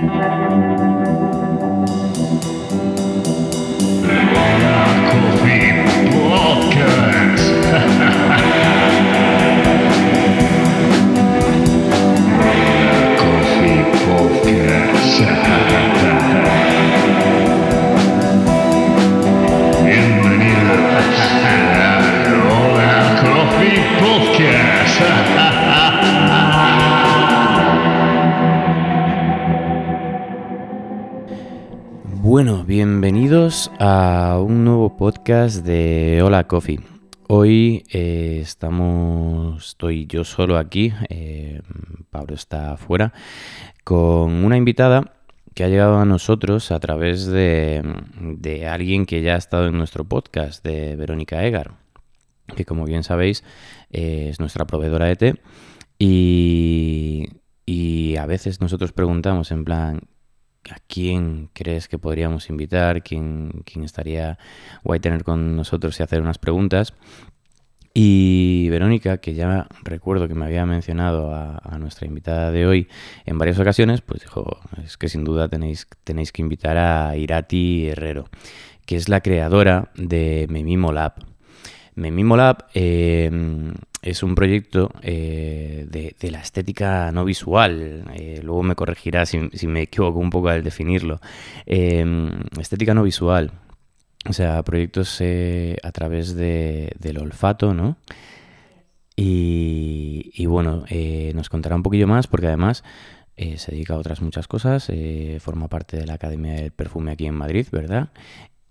Bienvenidos a un nuevo podcast de Hola Coffee. Hoy eh, estamos, estoy yo solo aquí, eh, Pablo está afuera, con una invitada que ha llegado a nosotros a través de, alguien que ya ha estado en nuestro podcast, de Verónica Egar, que como bien sabéis eh, es nuestra proveedora de té. Y, y a veces nosotros preguntamos en plan, ¿a quién crees que podríamos invitar? ¿Quién, quién estaría guay tener con nosotros y hacer unas preguntas? Y Verónica, que ya recuerdo que me había mencionado a, nuestra invitada de hoy en varias ocasiones, pues dijo, es que sin duda tenéis, tenéis que invitar a Irati Herrero, que es la creadora de Memimo Lab. Memimo Lab eh, es un proyecto eh, de, la estética no visual. Eh, luego me corregirá si, me equivoco un poco al definirlo. estética no visual. O sea, proyectos a través del olfato, ¿no? Y, bueno, nos contará un poquillo más porque además se dedica a otras muchas cosas. forma parte de la Academia del Perfume aquí en Madrid, ¿verdad?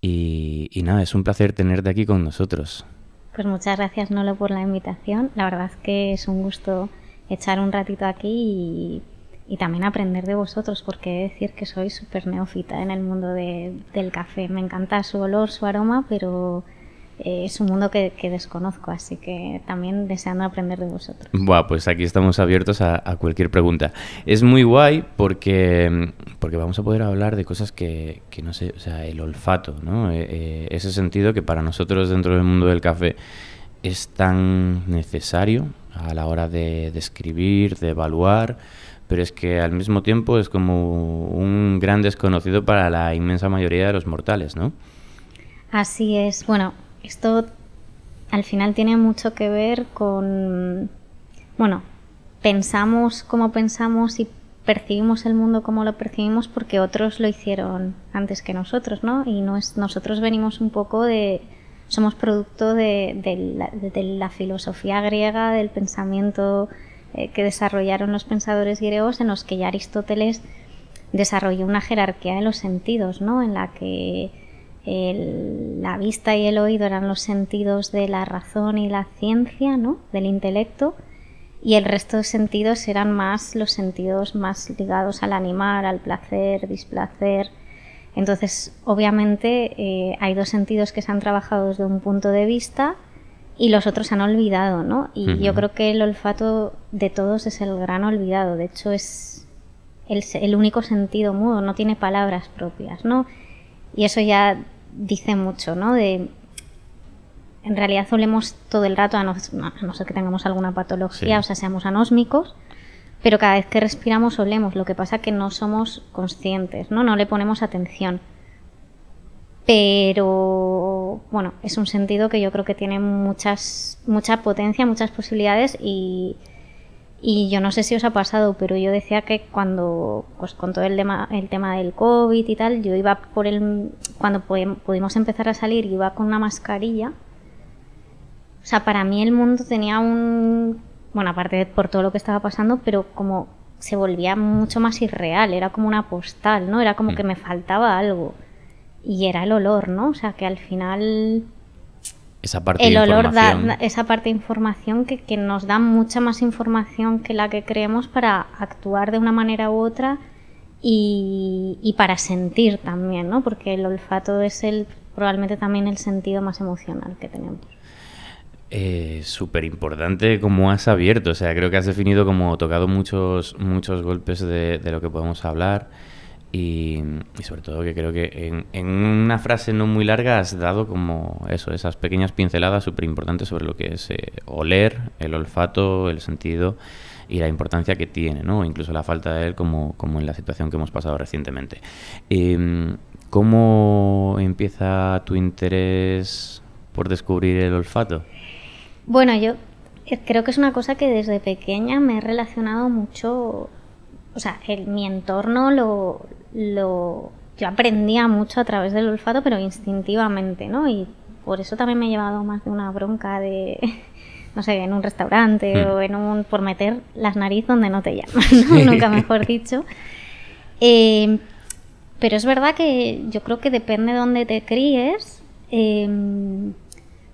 Y nada, es un placer tenerte aquí con nosotros. Pues muchas gracias Nolo por la invitación. La verdad es que es un gusto echar un ratito aquí y, también aprender de vosotros, porque he de decir que soy súper neófita en el mundo del café. Me encanta su olor, su aroma, pero eh, es un mundo que, desconozco, así que también deseando aprender de vosotros. Buah, pues aquí estamos abiertos a, cualquier pregunta. Es muy guay porque, porque vamos a poder hablar de cosas que, no sé, o sea, el olfato, ¿no? Eh, eh, ese sentido que para nosotros dentro del mundo del café es tan necesario a la hora de describir, de evaluar, pero es que al mismo tiempo es como un gran desconocido para la inmensa mayoría de los mortales, ¿no? Así es. Bueno, esto al final tiene mucho que ver con, bueno, pensamos como pensamos y percibimos el mundo como lo percibimos porque otros lo hicieron antes que nosotros, ¿no? Y no es, nosotros venimos un poco de, somos producto de, la, filosofía griega, del pensamiento eh, que desarrollaron los pensadores griegos en los que ya Aristóteles desarrolló una jerarquía de los sentidos, ¿no? En la que la vista y el oído eran los sentidos de la razón y la ciencia, ¿no? del intelecto, y el resto de sentidos eran más los sentidos más ligados al animal, al placer, displacer. Entonces, obviamente, eh, hay dos sentidos que se han trabajado desde un punto de vista y los otros se han olvidado, ¿no? Y yo creo que el olfato de todos es el gran olvidado. De hecho, es el, el único sentido mudo, no tiene palabras propias, ¿no? Y eso ya dice mucho, ¿no? De, en realidad olemos todo el rato, a no, ser que tengamos alguna patología, o sea, seamos anósmicos, pero cada vez que respiramos olemos, lo que pasa que no somos conscientes, ¿no? No le ponemos atención. Pero bueno, es un sentido que yo creo que tiene muchas, mucha potencia, muchas posibilidades y, y yo no sé si os ha pasado, pero yo decía que cuando, pues con todo el tema, el tema del COVID y tal, yo iba por el, cuando pudimos empezar a salir, iba con una mascarilla. O sea, para mí el mundo tenía un, bueno, aparte por todo lo que estaba pasando, pero como se volvía mucho más irreal, era como una postal, ¿no? Era como mm. que me faltaba algo. Y era el olor, ¿no? O sea, que al final esa parte el olor da esa parte de información que, nos da mucha más información que la que creemos para actuar de una manera u otra y, para sentir también, ¿no? Porque el olfato es el probablemente también el sentido más emocional que tenemos. Eh, Súper importante como has abierto, o sea, creo que has definido como tocado muchos, muchos golpes de, de lo que podemos hablar. Y, sobre todo que creo que en, una frase no muy larga has dado como eso, esas pequeñas pinceladas súper importantes sobre lo que es eh, oler, el olfato, el sentido y la importancia que tiene, ¿no? Incluso la falta de él como, como en la situación que hemos pasado recientemente. Em, ¿Cómo empieza tu interés por descubrir el olfato? Bueno, yo creo que es una cosa que desde pequeña me he relacionado mucho, o sea, el, mi entorno lo, lo, yo aprendía mucho a través del olfato, pero instintivamente, ¿no? Y por eso también me he llevado más de una bronca de, no sé, en un restaurante hmm. o en un, por meter las narices donde no te llaman, nunca mejor dicho. Eh, pero es verdad que yo creo que depende de dónde te críes. Em,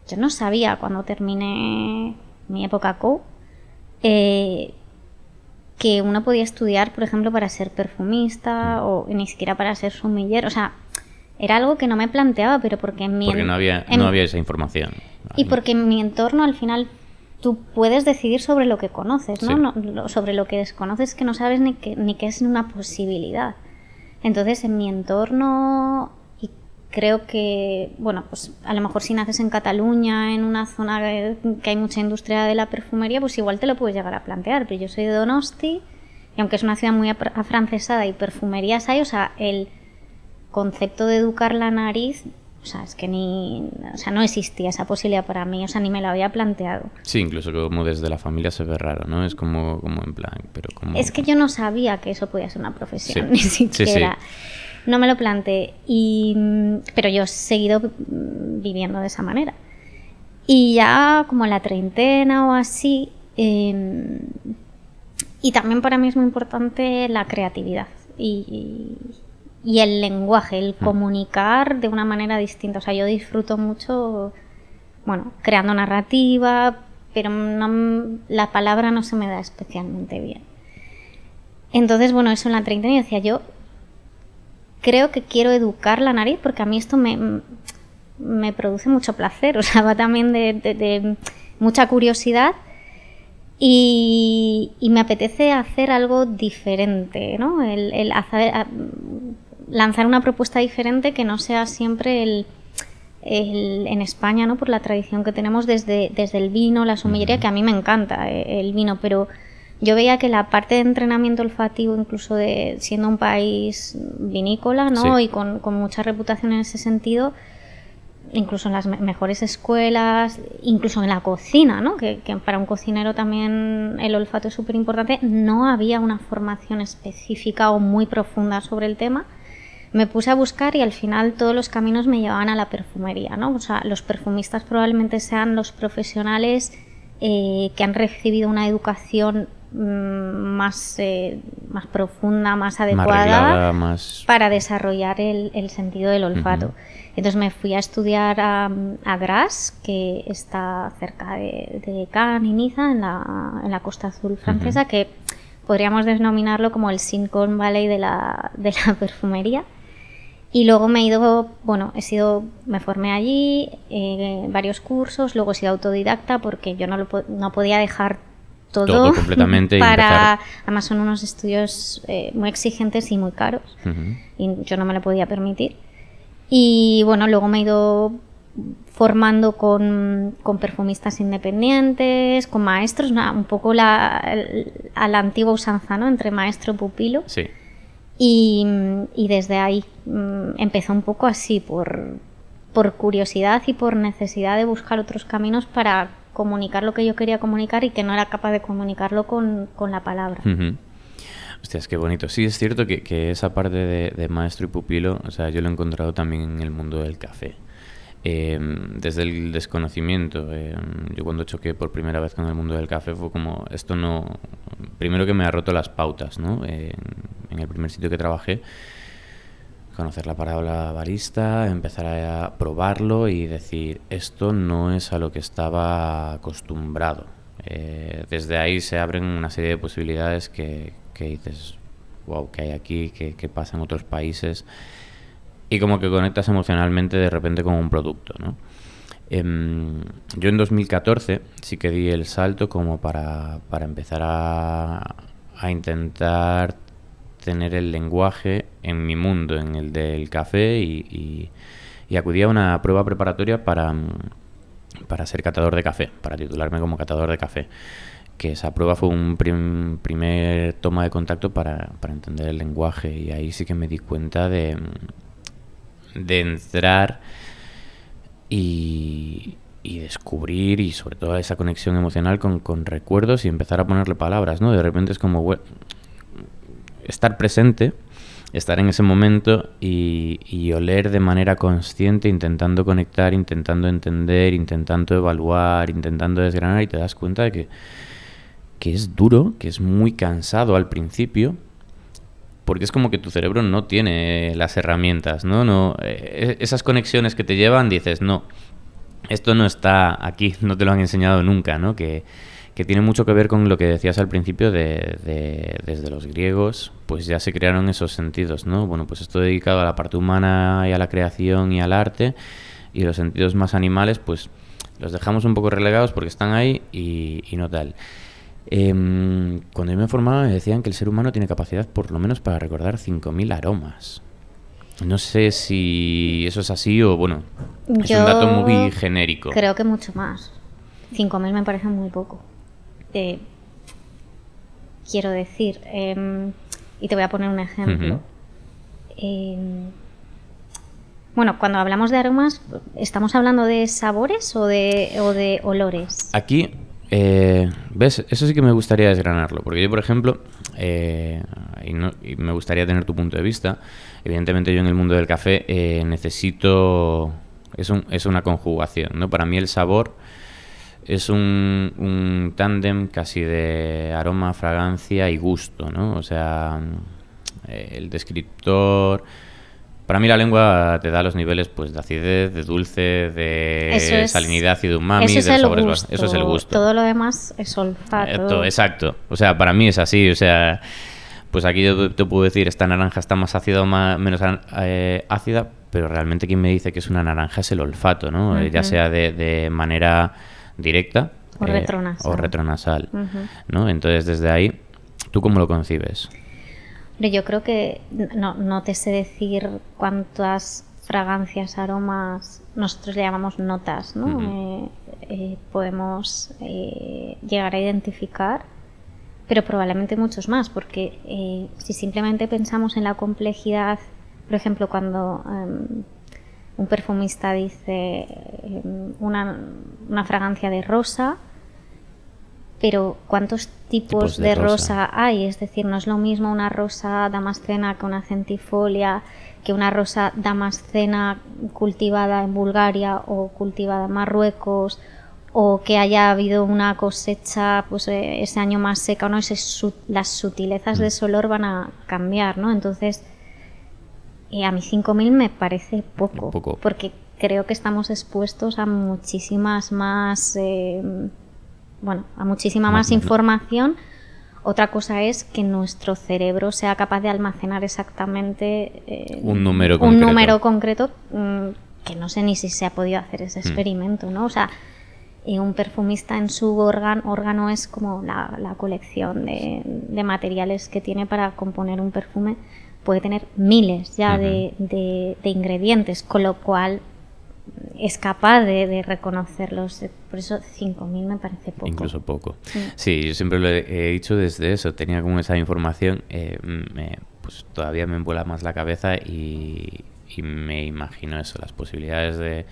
yo no sabía cuando terminé mi época co eh, que uno podía estudiar, por ejemplo, para ser perfumista o ni siquiera para ser sumiller. O sea, era algo que no me planteaba, pero porque en mi... Porque no había, no había esa información. Y porque en mi entorno al final tú puedes decidir sobre lo que conoces, ¿no? sobre lo que desconoces que no sabes ni que, ni que es una posibilidad. Entonces, en mi entorno, creo que, bueno, pues a lo mejor si naces en Cataluña, en una zona que hay mucha industria de la perfumería, pues igual te lo puedes llegar a plantear. Pero yo soy de Donosti, y aunque es una ciudad muy afrancesada y perfumerías hay, o sea, el concepto de educar la nariz o sea, es que ni. O sea, no existía esa posibilidad para mí, o sea, ni me la había planteado. Sí, incluso como desde la familia se ve raro, ¿no? Es como, como en plan. Pero como... Es que yo no sabía que eso podía ser una profesión, ni siquiera. No me lo planteé. Y, pero yo he seguido viviendo de esa manera. Y ya como la treintena o así. Em, y también para mí es muy importante la creatividad. y, y el lenguaje, el mm. comunicar de una manera distinta. O sea, yo disfruto mucho, bueno, creando narrativa, pero la palabra no se me da especialmente bien. Entonces, bueno, eso en la treintena decía yo, creo que quiero educar la nariz porque a mí esto me, me produce mucho placer, o sea, va también de, mucha curiosidad. Y, me apetece hacer algo diferente, ¿no? El, el hacer, lanzar una propuesta diferente que no sea siempre el, en España, ¿no? Por la tradición que tenemos desde, desde el vino, la sumillería, que a mí me encanta eh, el vino, pero yo veía que la parte de entrenamiento olfativo, incluso de siendo un país vinícola, ¿no? Y con, mucha reputación en ese sentido, incluso en las mejores escuelas, incluso en la cocina, ¿no? Que, que para un cocinero también el olfato es súper importante, no había una formación específica o muy profunda sobre el tema me puse a buscar y al final todos los caminos me llevaban a la perfumería, ¿no? O sea, los perfumistas probablemente sean los profesionales eh, que han recibido una educación más, eh, más profunda, más adecuada para desarrollar el, sentido del olfato. Entonces me fui a estudiar a, a Gras, que está cerca de, de Cannes y Niza, en la, en la costa azul francesa, que podríamos denominarlo como el Silicon Valley de la, de la perfumería. Y luego me he ido, bueno, he sido, me formé allí, eh, varios cursos, luego he sido autodidacta porque yo no, lo, no podía dejar todo, completamente para, además son unos estudios eh, muy exigentes y muy caros y yo no me lo podía permitir. Y bueno, luego me he ido formando con, con perfumistas independientes, con maestros, un poco la, a la antigua usanza, ¿no? Entre maestro y pupilo. Sí. Y, desde ahí mm, empezó un poco así, por, por curiosidad y por necesidad de buscar otros caminos para comunicar lo que yo quería comunicar y que no era capaz de comunicarlo con, la palabra. Hostias, qué bonito. Sí, es cierto que, esa parte de, de, maestro y pupilo, o sea, yo lo he encontrado también en el mundo del café. Em, desde el desconocimiento. Em, yo cuando choqué por primera vez con el mundo del café fue como, esto no... Primero que me ha roto las pautas, ¿no? en el primer sitio que trabajé, conocer la palabra barista, empezar a probarlo y decir, esto no es a lo que estaba acostumbrado. Eh, desde ahí se abren una serie de posibilidades que, que dices, wow, que hay aquí, que, que pasa en otros países y como que conectas emocionalmente de repente con un producto, ¿no? Em, yo en 2014 sí que di el salto como para, para empezar a, a intentar tener el lenguaje en mi mundo, en el del café, y, y, acudí a una prueba preparatoria para, para ser catador de café, para titularme como catador de café. Que esa prueba fue un primer toma de contacto para, para entender el lenguaje, y ahí sí que me di cuenta de, de entrar y, y descubrir y sobre todo esa conexión emocional con, con, recuerdos y empezar a ponerle palabras, ¿no? De repente es como estar presente, estar en ese momento y, oler de manera consciente, intentando conectar, intentando entender, intentando evaluar, intentando desgranar y te das cuenta de que, que es duro, que es muy cansado al principio, porque es como que tu cerebro no tiene las herramientas, ¿no? no eh, esas conexiones que te llevan, dices, no, esto no está aquí, no te lo han enseñado nunca, ¿no? Que, tiene mucho que ver con lo que decías al principio de, desde los griegos, pues ya se crearon esos sentidos, ¿no? Bueno, pues esto dedicado a la parte humana y a la creación y al arte, y los sentidos más animales, pues los dejamos un poco relegados porque están ahí y, no tal. Em, cuando yo me formaba me decían que el ser humano tiene capacidad por lo menos para recordar 5.000 aromas. No sé si eso es así o bueno, es un dato muy genérico. Creo que mucho más. 5.000 me parece muy poco. Eh, quiero decir, em, y te voy a poner un ejemplo. Em, bueno, cuando hablamos de aromas, ¿estamos hablando de sabores o de, o de olores? Aquí eh, ¿Ves? Eso sí que me gustaría desgranarlo, porque yo, por ejemplo, eh, y, me gustaría tener tu punto de vista, evidentemente yo en el mundo del café eh, necesito... Es, un, es una conjugación, ¿no? Para mí el sabor es un, un tándem casi de aroma, fragancia y gusto, ¿no? O sea, el descriptor para mí la lengua te da los niveles pues de acidez, de dulce, de salinidad y de umami, eso es el gusto. Eso es el gusto. Todo lo demás es olfato. Exacto. O sea, para mí es así. O sea, pues aquí yo te puedo decir, esta naranja está más ácida o más, menos eh, ácida, pero realmente quien me dice que es una naranja es el olfato, ¿no? Ya sea de, manera directa o eh, retronasal. O retronasal ¿no? Entonces, desde ahí, ¿tú cómo lo concibes? yo creo que no, no te sé decir cuántas fragancias, aromas, nosotros le llamamos notas, ¿no? Eh, eh, podemos eh, llegar a identificar, pero probablemente muchos más, porque si simplemente pensamos en la complejidad, por ejemplo, cuando em, un perfumista dice em, una, una fragancia de rosa, pero ¿cuántos tipos, de, rosa. hay? Es decir, no es lo mismo una rosa damascena que una centifolia, que una rosa damascena cultivada en Bulgaria o cultivada en Marruecos, o que haya habido una cosecha pues eh, ese año más seca, ¿no? las sutilezas de mm. ese olor van a cambiar, ¿no? Entonces, eh, a mí 5.000 me parece poco, poco, porque creo que estamos expuestos a muchísimas más... Eh, bueno, a muchísima más información. Otra cosa es que nuestro cerebro sea capaz de almacenar exactamente eh, un número concreto, un número concreto mm, que no sé ni si se ha podido hacer ese hmm. experimento, ¿no? O sea, y un perfumista en su órgano es como la, colección de, materiales que tiene para componer un perfume. Puede tener miles ya de, de, ingredientes, con lo cual es capaz de, reconocerlos. Por eso 5.000 me parece poco. Incluso poco. Sí. yo siempre lo he, dicho desde eso. Tenía como esa información, eh, pues todavía me envuela más la cabeza y, me imagino eso, las posibilidades de,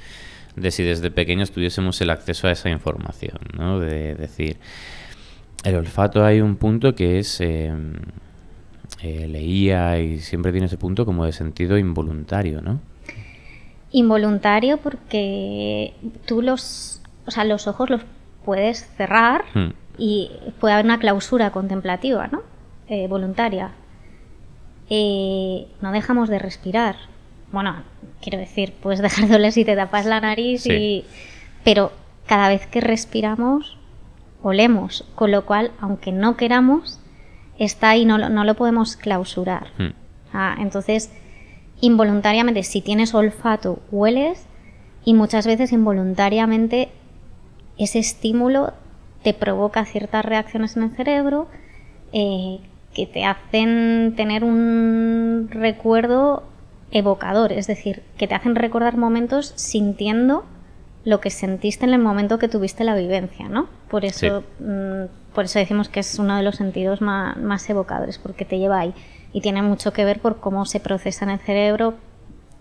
de, si desde pequeños tuviésemos el acceso a esa información, ¿no? De decir, el olfato hay un punto que es... Eh, eh, leía y siempre tiene ese punto como de sentido involuntario, ¿no? Involuntario porque tú los, o sea, los ojos los puedes cerrar hmm. y puede haber una clausura contemplativa, ¿no? Eh, voluntaria. Eh, no dejamos de respirar. Bueno, quiero decir, puedes dejar de oler si te tapas la nariz y... Pero cada vez que respiramos, olemos. Con lo cual, aunque no queramos, está ahí, no, no lo podemos clausurar. Hmm. Ah, entonces, involuntariamente, si tienes olfato, hueles y muchas veces involuntariamente ese estímulo te provoca ciertas reacciones en el cerebro, eh, que te hacen tener un recuerdo evocador, es decir, que te hacen recordar momentos sintiendo lo que sentiste en el momento que tuviste la vivencia, ¿no? Por eso, mm, por eso decimos que es uno de los sentidos más, evocadores, porque te lleva ahí. Y tiene mucho que ver por cómo se procesa en el cerebro,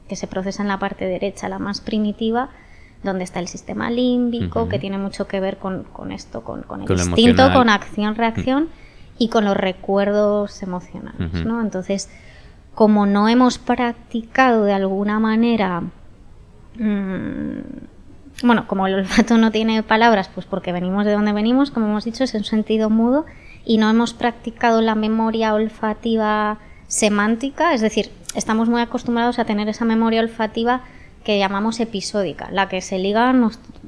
que se procesa en la parte derecha, la más primitiva, donde está el sistema límbico, que tiene mucho que ver con, esto, con, el instinto, con acción-reacción y con los recuerdos emocionales, ¿no? Entonces, como no hemos practicado de alguna manera... Mm, bueno, como el olfato no tiene palabras, pues porque venimos de donde venimos, como hemos dicho, es en sentido mudo y no hemos practicado la memoria olfativa semántica, es decir, estamos muy acostumbrados a tener esa memoria olfativa que llamamos episódica, la que se liga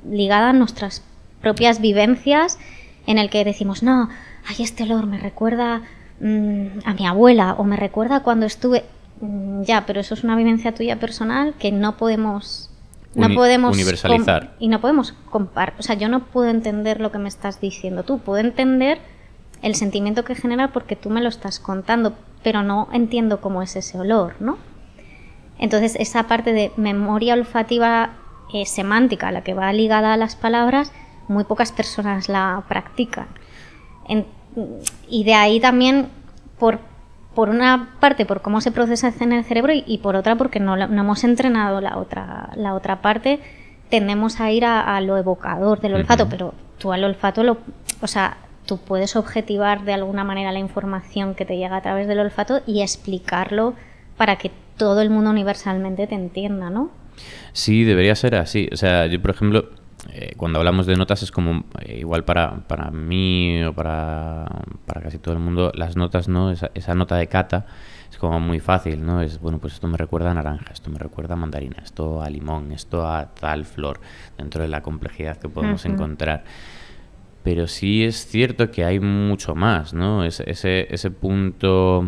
ligada a nuestras propias vivencias, en el que decimos, no, ay, este olor me recuerda mm, a mi abuela o me recuerda cuando estuve... Mm, ya, pero eso es una vivencia tuya personal que no podemos no podemos universalizar. Y no podemos comparar. O sea, yo no puedo entender lo que me estás diciendo tú. Puedo entender el sentimiento que genera porque tú me lo estás contando, pero no entiendo cómo es ese olor, ¿no? Entonces, esa parte de memoria olfativa eh, semántica, la que va ligada a las palabras, muy pocas personas la practican. y de ahí también, por por una parte por cómo se procesa en el cerebro y, por otra porque no, no, hemos entrenado la otra, la otra parte, tendemos a ir a, lo evocador del olfato, pero tú al olfato lo, o sea, tú puedes objetivar de alguna manera la información que te llega a través del olfato y explicarlo para que todo el mundo universalmente te entienda, ¿no? Sí, debería ser así. O sea, yo por ejemplo, eh, cuando hablamos de notas es como eh, igual para, para mí o para, para, casi todo el mundo, las notas, ¿no? Esa, esa, nota de cata es como muy fácil, ¿no? Es, bueno, pues esto me recuerda a naranja, esto me recuerda a mandarina, esto a limón, esto a tal flor, dentro de la complejidad que podemos encontrar. Pero sí es cierto que hay mucho más, ¿no? ese, ese punto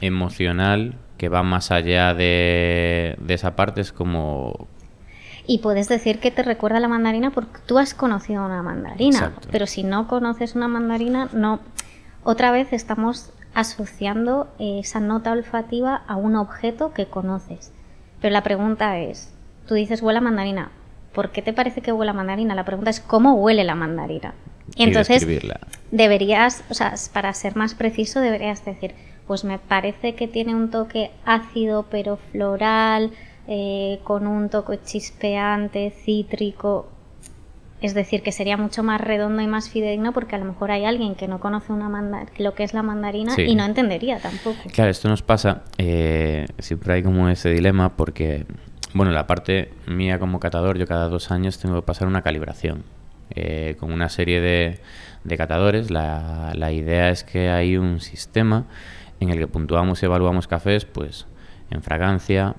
emocional que va más allá de, de esa parte es como y puedes decir que te recuerda a la mandarina porque tú has conocido una mandarina. Pero si no conoces una mandarina, no. Otra vez estamos asociando esa nota olfativa a un objeto que conoces. Pero la pregunta es, tú dices huele a mandarina. ¿Por qué te parece que huele a mandarina? La pregunta es cómo huele la mandarina. Y entonces deberías, o sea, para ser más preciso, deberías decir, pues me parece que tiene un toque ácido pero floral, eh, con un toque chispeante, cítrico. Es decir, que sería mucho más redondo y más fidedigno porque a lo mejor hay alguien que no conoce una lo que es la mandarina y no entendería tampoco. Claro, esto nos pasa, eh, siempre hay como ese dilema porque, bueno, la parte mía como catador, yo cada dos años tengo que pasar una calibración. Eh, con una serie de, de catadores, la, la idea es que hay un sistema en el que puntuamos y evaluamos cafés, pues en fragancia,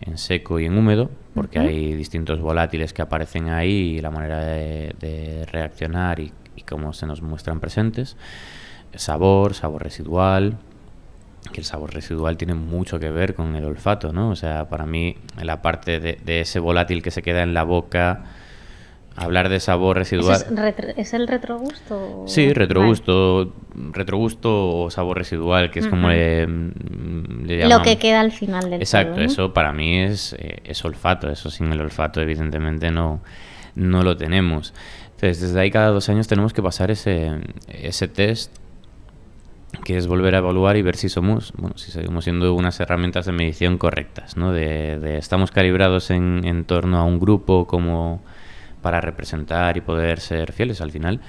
en seco y en húmedo, porque hay distintos volátiles que aparecen ahí y la manera de, reaccionar y, cómo se nos muestran presentes. Sabor, sabor residual, que el sabor residual tiene mucho que ver con el olfato, ¿no? O sea, para mí la parte de ese volátil que se queda en la boca hablar de sabor residual. ¿Es, el retrogusto? Sí, retrogusto, retrogusto o sabor residual, que es como le, mm, Lo que queda al final del Exacto, eso para mí es, eh, es olfato, eso sin el olfato evidentemente no, no lo tenemos. Entonces, desde ahí cada dos años tenemos que pasar ese, ese test que es volver a evaluar y ver si somos, bueno, si seguimos siendo unas herramientas de medición correctas, ¿no? De, de estamos calibrados en, en torno a un grupo como para representar y poder ser fieles al final.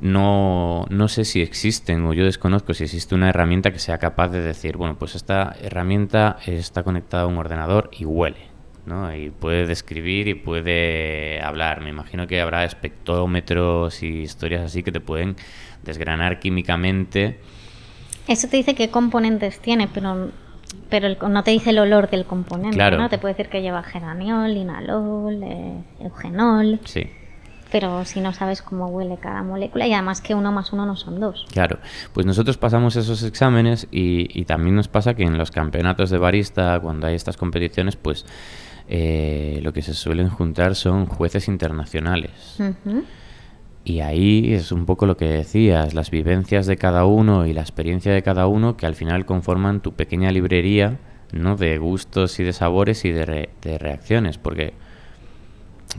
No, no sé si existen o yo desconozco si existe una herramienta que sea capaz de decir, bueno, pues esta herramienta está conectada a un ordenador y huele, ¿no? Y puede describir y puede hablar. Me imagino que habrá espectrómetros y historias así que te pueden desgranar químicamente. Eso te dice qué componentes tiene, pero pero no te dice el olor del componente, ¿no? Te puede decir que lleva geraniol, linalol, eh, eugenol. Sí. Pero si no sabes cómo huele cada molécula y además que uno más uno no son dos. Claro, pues nosotros pasamos esos exámenes y, también nos pasa que en los campeonatos de barista, cuando hay estas competiciones, pues eh, lo que se suelen juntar son jueces internacionales. Y ahí es un poco lo que decías, las vivencias de cada uno y la experiencia de cada uno que al final conforman tu pequeña librería ¿no? de gustos y de sabores y de, de reacciones, porque,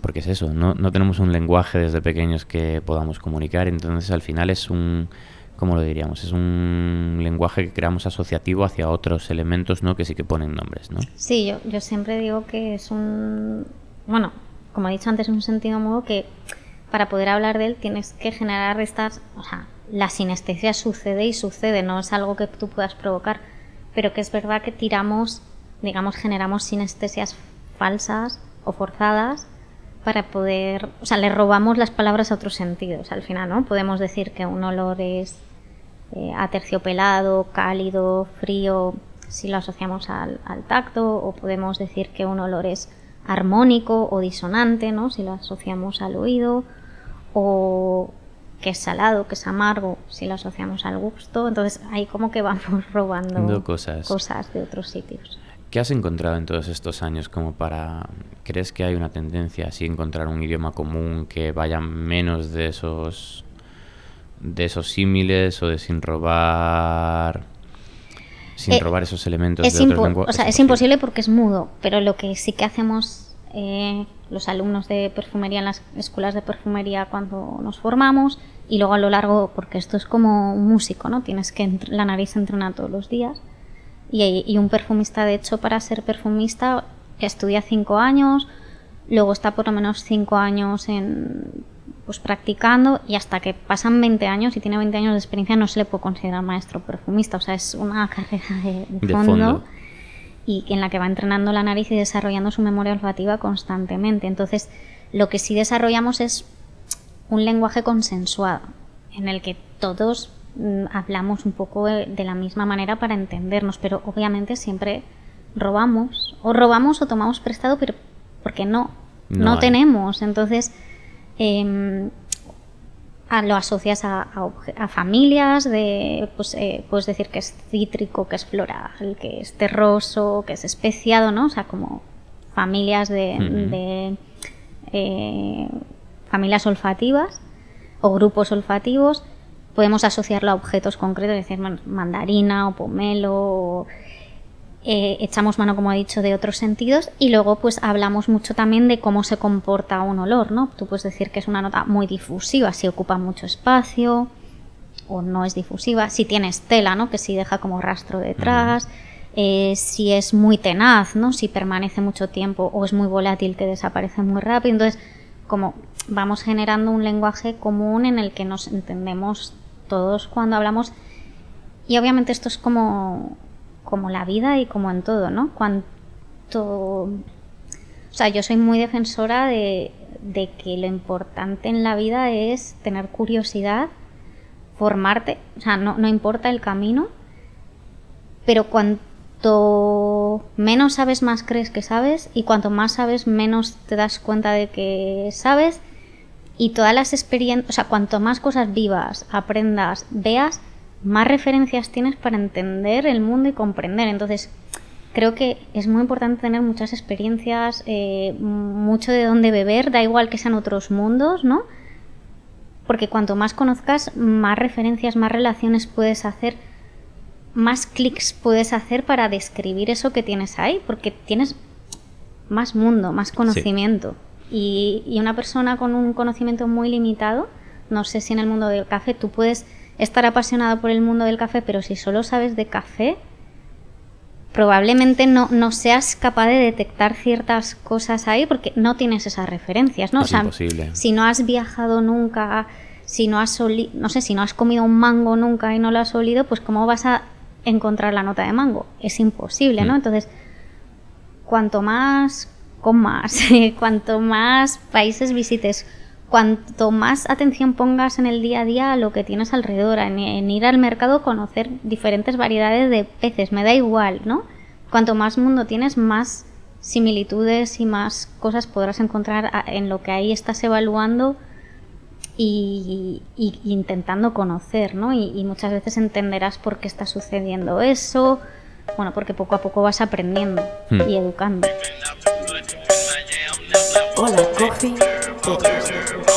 porque es eso, no, no tenemos un lenguaje desde pequeños que podamos comunicar, entonces al final es un, ¿cómo lo diríamos? Es un lenguaje que creamos asociativo hacia otros elementos, ¿no? Que sí que ponen nombres, ¿no? Sí, yo, yo siempre digo que es un, bueno, como he dicho antes, es un sentido modo que para poder hablar de él tienes que generar estas, o sea, la sinestesia sucede y sucede, no es algo que tú puedas provocar, pero que es verdad que tiramos, digamos, generamos sinestesias falsas o forzadas para poder, o sea, le robamos las palabras a otros sentidos al final, ¿no? Podemos decir que un olor es eh, aterciopelado, cálido, frío, si lo asociamos al, al, tacto, o podemos decir que un olor es armónico o disonante, ¿no? Si lo asociamos al oído, o que es salado, que es amargo, si lo asociamos al gusto. Entonces ahí como que vamos robando cosas. cosas de otros sitios. ¿Qué has encontrado en todos estos años como para... ¿Crees que hay una tendencia así encontrar un idioma común que vaya menos de esos de esos símiles o de sin robar sin Eh, robar esos elementos Es, de otros lenguajes? o sea, es imposible porque es mudo, pero lo que sí que hacemos eh, los alumnos de perfumería en las escuelas de perfumería cuando nos formamos y luego a lo largo, porque esto es como un músico, ¿no? Tienes que la nariz entrena todos los días y, y un perfumista, de hecho, para ser perfumista estudia cinco años, luego está por lo menos cinco años en pues practicando y hasta que pasan 20 años y tiene 20 años de experiencia no se le puede considerar maestro perfumista, o sea, es una carrera de, de De fondo, fondo. Y en la que va entrenando la nariz y desarrollando su memoria olfativa constantemente. Entonces, lo que sí desarrollamos es un lenguaje consensuado, en el que todos mm, hablamos un poco de, de la misma manera para entendernos, pero obviamente siempre robamos, o robamos o tomamos prestado, pero porque no, No tenemos. Entonces, em, a- lo asocias a, a familias de pues eh, puedes decir que es cítrico que es floral que es terroso que es especiado no o sea como familias de, de, eh, familias olfativas o grupos olfativos podemos asociarlo a objetos concretos es decir man- mandarina o pomelo o, eh, echamos mano, como he dicho, de otros sentidos y luego pues hablamos mucho también de cómo se comporta un olor, ¿no? Tú puedes decir que es una nota muy difusiva, si ocupa mucho espacio o no es difusiva, si tiene estela, ¿no? Que si deja como rastro detrás, eh, si es muy tenaz, ¿no? Si permanece mucho tiempo o es muy volátil que desaparece muy rápido. Entonces, como vamos generando un lenguaje común en el que nos entendemos todos cuando hablamos y obviamente esto es como, como la vida y como en todo, ¿no? Cuanto... O sea, yo soy muy defensora de, que lo importante en la vida es tener curiosidad, formarte, o sea, no, no importa el camino, pero cuanto menos sabes, más crees que sabes, y cuanto más sabes, menos te das cuenta de que sabes, y todas las experiencias, o sea, cuanto más cosas vivas, aprendas, veas, más referencias tienes para entender el mundo y comprender. Entonces, creo que es muy importante tener muchas experiencias, eh, mucho de dónde beber, da igual que sean otros mundos, ¿no? Porque cuanto más conozcas, más referencias, más relaciones puedes hacer, más clics puedes hacer para describir eso que tienes ahí, porque tienes más mundo, más conocimiento. Y, y una persona con un conocimiento muy limitado, no sé si en el mundo del café tú puedes estar apasionado por el mundo del café, pero si solo sabes de café, probablemente no, no seas capaz de detectar ciertas cosas ahí porque no tienes esas referencias, ¿no? Es imposible. si no has viajado nunca, si no has oli- no sé, si no has comido un mango nunca y no lo has olido, pues cómo vas a encontrar la nota de mango? Es imposible, ¿no? Mm. Entonces, cuanto más comas, cuanto más países visites, cuanto más atención pongas en el día a día a lo que tienes alrededor, en, en ir al mercado, conocer diferentes variedades de peces, me da igual, ¿no? Cuanto más mundo tienes, más similitudes y más cosas podrás encontrar en lo que ahí estás evaluando y, y- y intentando conocer, ¿no? Y, y muchas veces entenderás por qué está sucediendo eso, bueno, porque poco a poco vas aprendiendo Hmm. y educando. Hola, Coffee Podcast.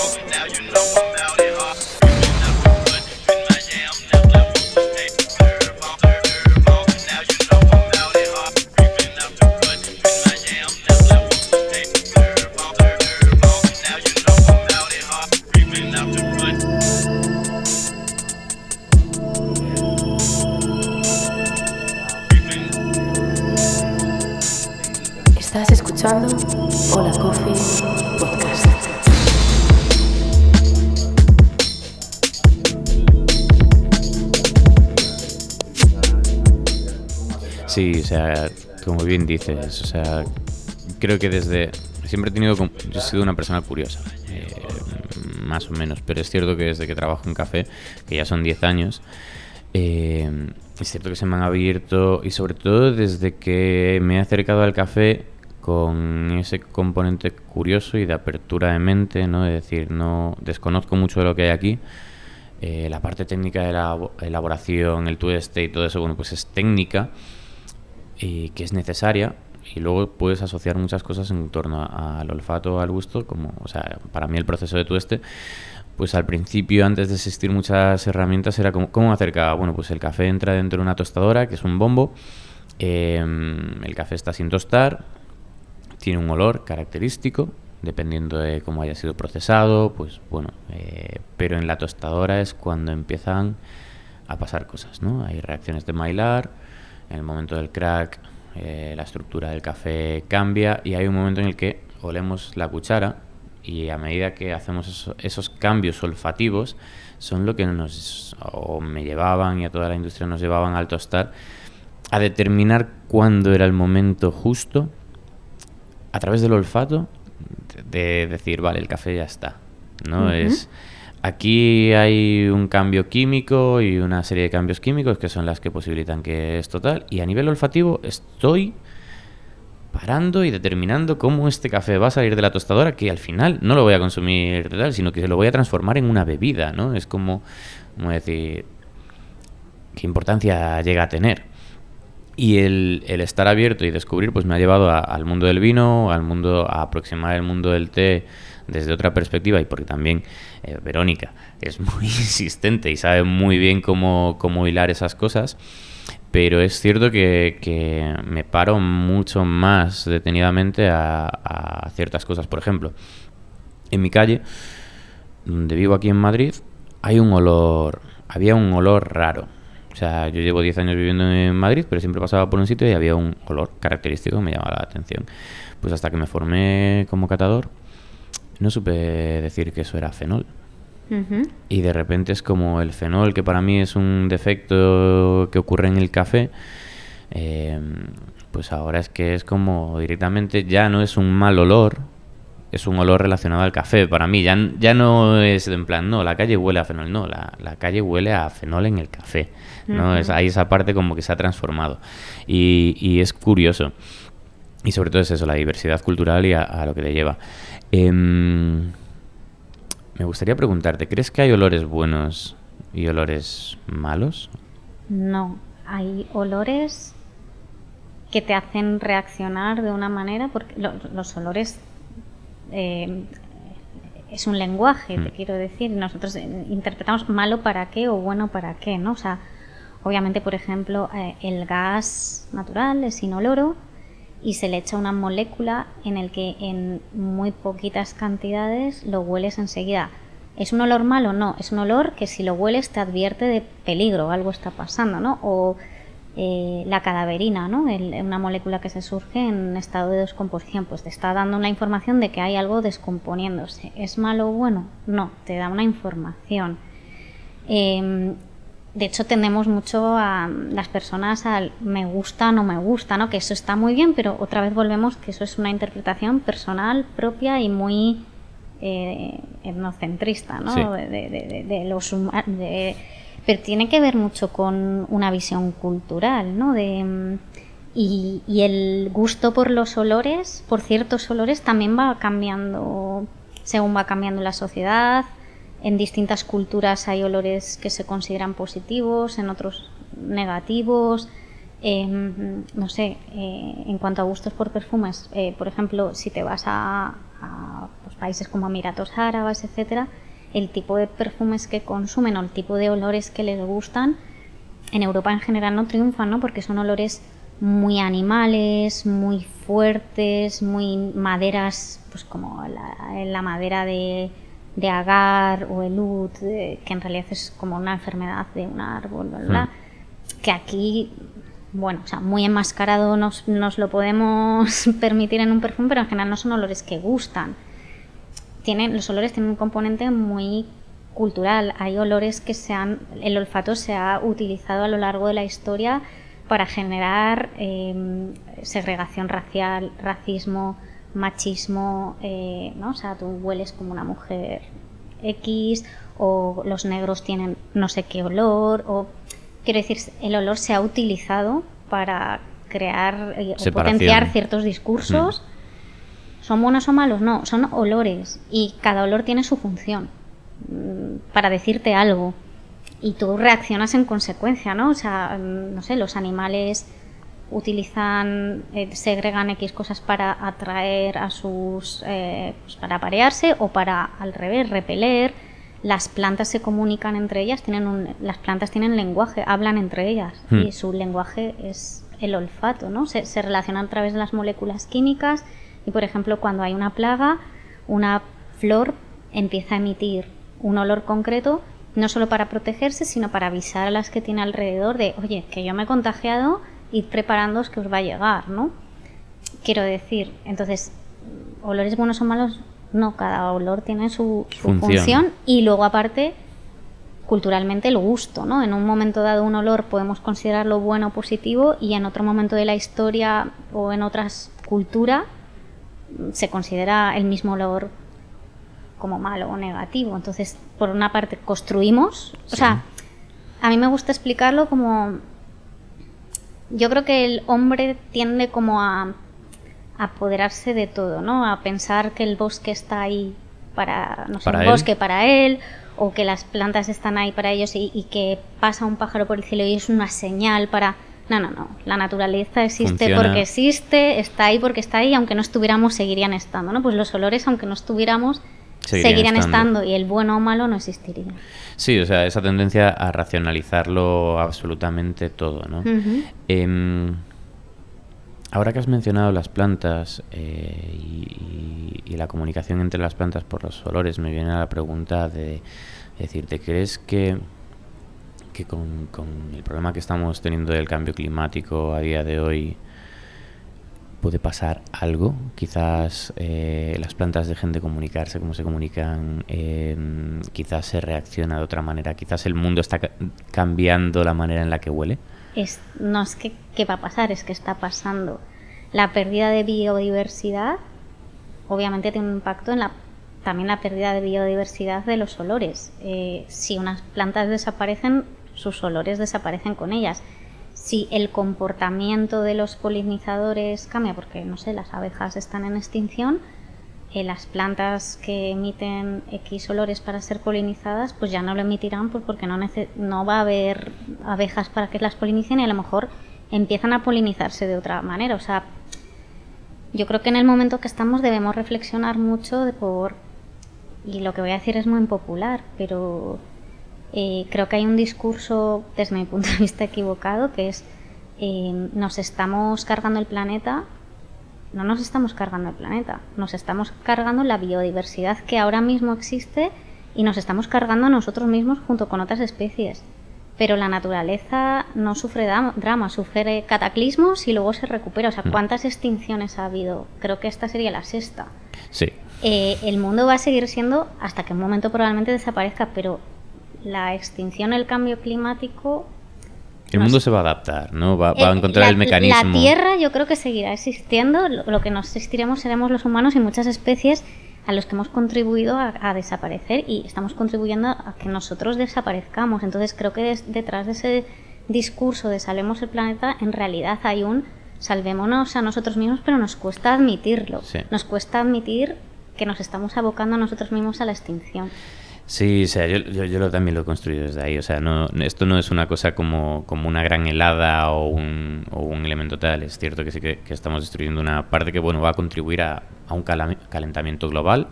Sí, o sea, como bien dices, o sea, creo que desde siempre he tenido, yo he sido una persona curiosa, eh, más o menos, pero es cierto que desde que trabajo en café, que ya son 10 años, eh, es cierto que se me han abierto y sobre todo desde que me he acercado al café con ese componente curioso y de apertura de mente, ¿no? Es decir, no desconozco mucho de lo que hay aquí. Eh, la parte técnica de la abo- elaboración, el tueste y todo eso, bueno, pues es técnica que es necesaria y luego puedes asociar muchas cosas en torno al olfato, al gusto, como, o sea, para mí el proceso de tueste, pues al principio, antes de existir muchas herramientas, era como, ¿cómo me acercaba? Bueno, pues el café entra dentro de una tostadora, que es un bombo, em, el café está sin tostar, tiene un olor característico, dependiendo de cómo haya sido procesado, pues bueno, eh, pero en la tostadora es cuando empiezan a pasar cosas, ¿no? Hay reacciones de Maillard, en el momento del crack eh, la estructura del café cambia y hay un momento en el que olemos la cuchara y a medida que hacemos eso- esos cambios olfativos son lo que nos o me llevaban y a toda la industria nos llevaban al tostar a determinar cuándo era el momento justo a través del olfato de decir, vale, el café ya está. ¿no? Es aquí hay un cambio químico y una serie de cambios químicos que son las que posibilitan que es total. Y a nivel olfativo estoy parando y determinando cómo este café va a salir de la tostadora, que al final no lo voy a consumir de tal, sino que lo voy a transformar en una bebida, ¿no? Es como, como decir, qué importancia llega a tener. Y el, el estar abierto y descubrir, pues me ha llevado al mundo del vino, al mundo, a aproximar el mundo del té desde otra perspectiva y porque también eh, Verónica es muy insistente y sabe muy bien cómo, cómo hilar esas cosas, pero es cierto que, que me paro mucho más detenidamente a, a ciertas cosas. Por ejemplo, en mi calle, donde vivo aquí en Madrid, hay un olor, había un olor raro. O sea, yo llevo 10 años viviendo en Madrid, pero siempre pasaba por un sitio y había un olor característico que me llamaba la atención. Pues hasta que me formé como catador, no supe decir que eso era fenol. Y de repente es como el fenol, que para mí es un defecto que ocurre en el café, eh, pues ahora es que es como directamente ya no es un mal olor, es un olor relacionado al café. Para mí ya, ya no es en plan, no, la calle huele a fenol, no, la, la calle huele a fenol en el café. ¿no? es, hay esa parte como que se ha transformado. Y, y es curioso. Y sobre todo es eso, la diversidad cultural y a, a lo que te lleva. Em, me gustaría preguntarte, ¿crees que hay olores buenos y olores malos? No, hay olores que te hacen reaccionar de una manera, porque lo- los olores eh, es un lenguaje, te Mm. quiero decir. Nosotros eh, interpretamos malo para qué o bueno para qué, ¿no? O sea, obviamente, por ejemplo, eh, el gas natural es inoloro y se le echa una molécula en el que en muy poquitas cantidades lo hueles enseguida. ¿Es un olor malo? No, es un olor que si lo hueles te advierte de peligro, algo está pasando, ¿no? O eh, la cadaverina, ¿no? Una molécula que se surge en estado de descomposición, pues te está dando una información de que hay algo descomponiéndose. ¿Es malo o bueno? No, te da una información. Em, de hecho, tendemos mucho a las personas al me gusta, no me gusta, ¿no? Que eso está muy bien, pero otra vez volvemos que eso es una interpretación personal, propia y muy eh, etnocentrista, ¿no? Sí. De, de- de- de los pero tiene que ver mucho con una visión cultural, ¿no? De, y, y el gusto por los olores, por ciertos olores, también va cambiando según va cambiando la sociedad. En distintas culturas hay olores que se consideran positivos, en otros negativos. Em, no sé, eh, en cuanto a gustos por perfumes, eh, por ejemplo, si te vas a, pues, países como Emiratos Árabes, etcétera, el tipo de perfumes que consumen o el tipo de olores que les gustan, en Europa en general no triunfan, ¿no? Porque son olores muy animales, muy fuertes, muy maderas, pues como la madera de, de agar o el oud, eh, que en realidad es como una enfermedad de un árbol, bla, bla, bla, que aquí bueno, o sea, muy enmascarado nos, nos lo podemos permitir en un perfume, pero en general no son olores que gustan. Tienen, los olores tienen un componente muy cultural. Hay olores que se han, el olfato se ha utilizado a lo largo de la historia para generar eh, segregación racial, racismo, machismo, eh, ¿no? O sea, tú hueles como una mujer X o los negros tienen no sé qué olor o quiero decir, el olor se ha utilizado para crear eh, o potenciar ciertos discursos. ¿Son buenos o malos? No, son olores y cada olor tiene su función mm, para decirte algo y tú reaccionas en consecuencia, ¿no? O sea, mm, no sé, los animales utilizan, eh, segregan X cosas para atraer a sus, eh, pues para aparearse o para al revés, repeler. Las plantas se comunican entre ellas, tienen un, las plantas tienen lenguaje, hablan entre ellas Hmm. y su lenguaje es el olfato, ¿no? Se, se relacionan a través de las moléculas químicas y, por ejemplo, cuando hay una plaga, una flor empieza a emitir un olor concreto, no solo para protegerse, sino para avisar a las que tiene alrededor de, oye, que yo me he contagiado, id preparándoos que os va a llegar, ¿no? Quiero decir, entonces, olores buenos o malos, no, cada olor tiene su, su Función. función y luego aparte culturalmente el gusto, ¿no? En un momento dado un olor podemos considerarlo bueno o positivo y en otro momento de la historia o en otras culturas se considera el mismo olor como malo o negativo. Entonces, por una parte construimos, o sea, a mí me gusta explicarlo como yo creo que el hombre tiende como a apoderarse de todo, ¿no? A pensar que el bosque está ahí para, no sé, Para un bosque para él, o que las plantas están ahí para ellos y, y que pasa un pájaro por el cielo y es una señal para... No, no, no. La naturaleza existe Funciona. porque existe, está ahí porque está ahí, aunque no estuviéramos, seguirían estando, ¿no? Pues los olores, aunque no estuviéramos, Seguirían seguirían, estando. estando. y el bueno o malo no existiría. Sí, o sea, esa tendencia a racionalizarlo absolutamente todo, ¿no? Em, ahora que has mencionado las plantas eh, y, y- y la comunicación entre las plantas por los olores, me viene a la pregunta de decirte, ¿crees que, que con, con el problema que estamos teniendo del cambio climático a día de hoy puede pasar algo? Quizás eh, las plantas dejen de comunicarse como se comunican, em, quizás se reacciona de otra manera, quizás el mundo está ca- cambiando la manera en la que huele. no es que va a pasar, es que está pasando. La pérdida de biodiversidad obviamente tiene un impacto en la también la pérdida de biodiversidad de los olores. Eh, si unas plantas desaparecen, sus olores desaparecen con ellas. Si el comportamiento de los polinizadores cambia, porque no sé, las abejas están en extinción, eh, las plantas que emiten X olores para ser polinizadas, pues ya no lo emitirán pues porque no, no va a haber abejas para que las polinicen y a lo mejor empiezan a polinizarse de otra manera. O sea, yo creo que en el momento que estamos debemos reflexionar mucho de por... Y lo que voy a decir es muy impopular, pero eh, creo que hay un discurso, desde mi punto de vista, equivocado, que es eh, nos estamos cargando el planeta no nos estamos cargando el planeta, nos estamos cargando la biodiversidad que ahora mismo existe y nos estamos cargando a nosotros mismos junto con otras especies. Pero la naturaleza no sufre drama, sufre cataclismos y luego se recupera. O sea, ¿cuántas extinciones ha habido? Creo que esta sería la sexta. Sí, Eh, el mundo va a seguir siendo hasta que un momento probablemente desaparezca, pero la extinción, el cambio climático el mundo se va a adaptar, ¿no? Va, va a eh, encontrar la- el mecanismo. La Tierra yo creo que seguirá existiendo. Lo, lo que no existiremos seremos los humanos y muchas especies a los que hemos contribuido a, a desaparecer y estamos contribuyendo a que nosotros desaparezcamos. Entonces creo que des- detrás de ese discurso de salvemos el planeta, en realidad hay un salvémonos a nosotros mismos, pero nos cuesta admitirlo. Sí. Nos cuesta admitir que nos estamos abocando a nosotros mismos a la extinción. Sí, o sea, yo, yo, yo también lo he construido desde ahí. O sea, no, esto no es una cosa como, como una gran helada o un, o un elemento tal. Es cierto que sí que, estamos destruyendo una parte que bueno va a contribuir a, un calentamiento global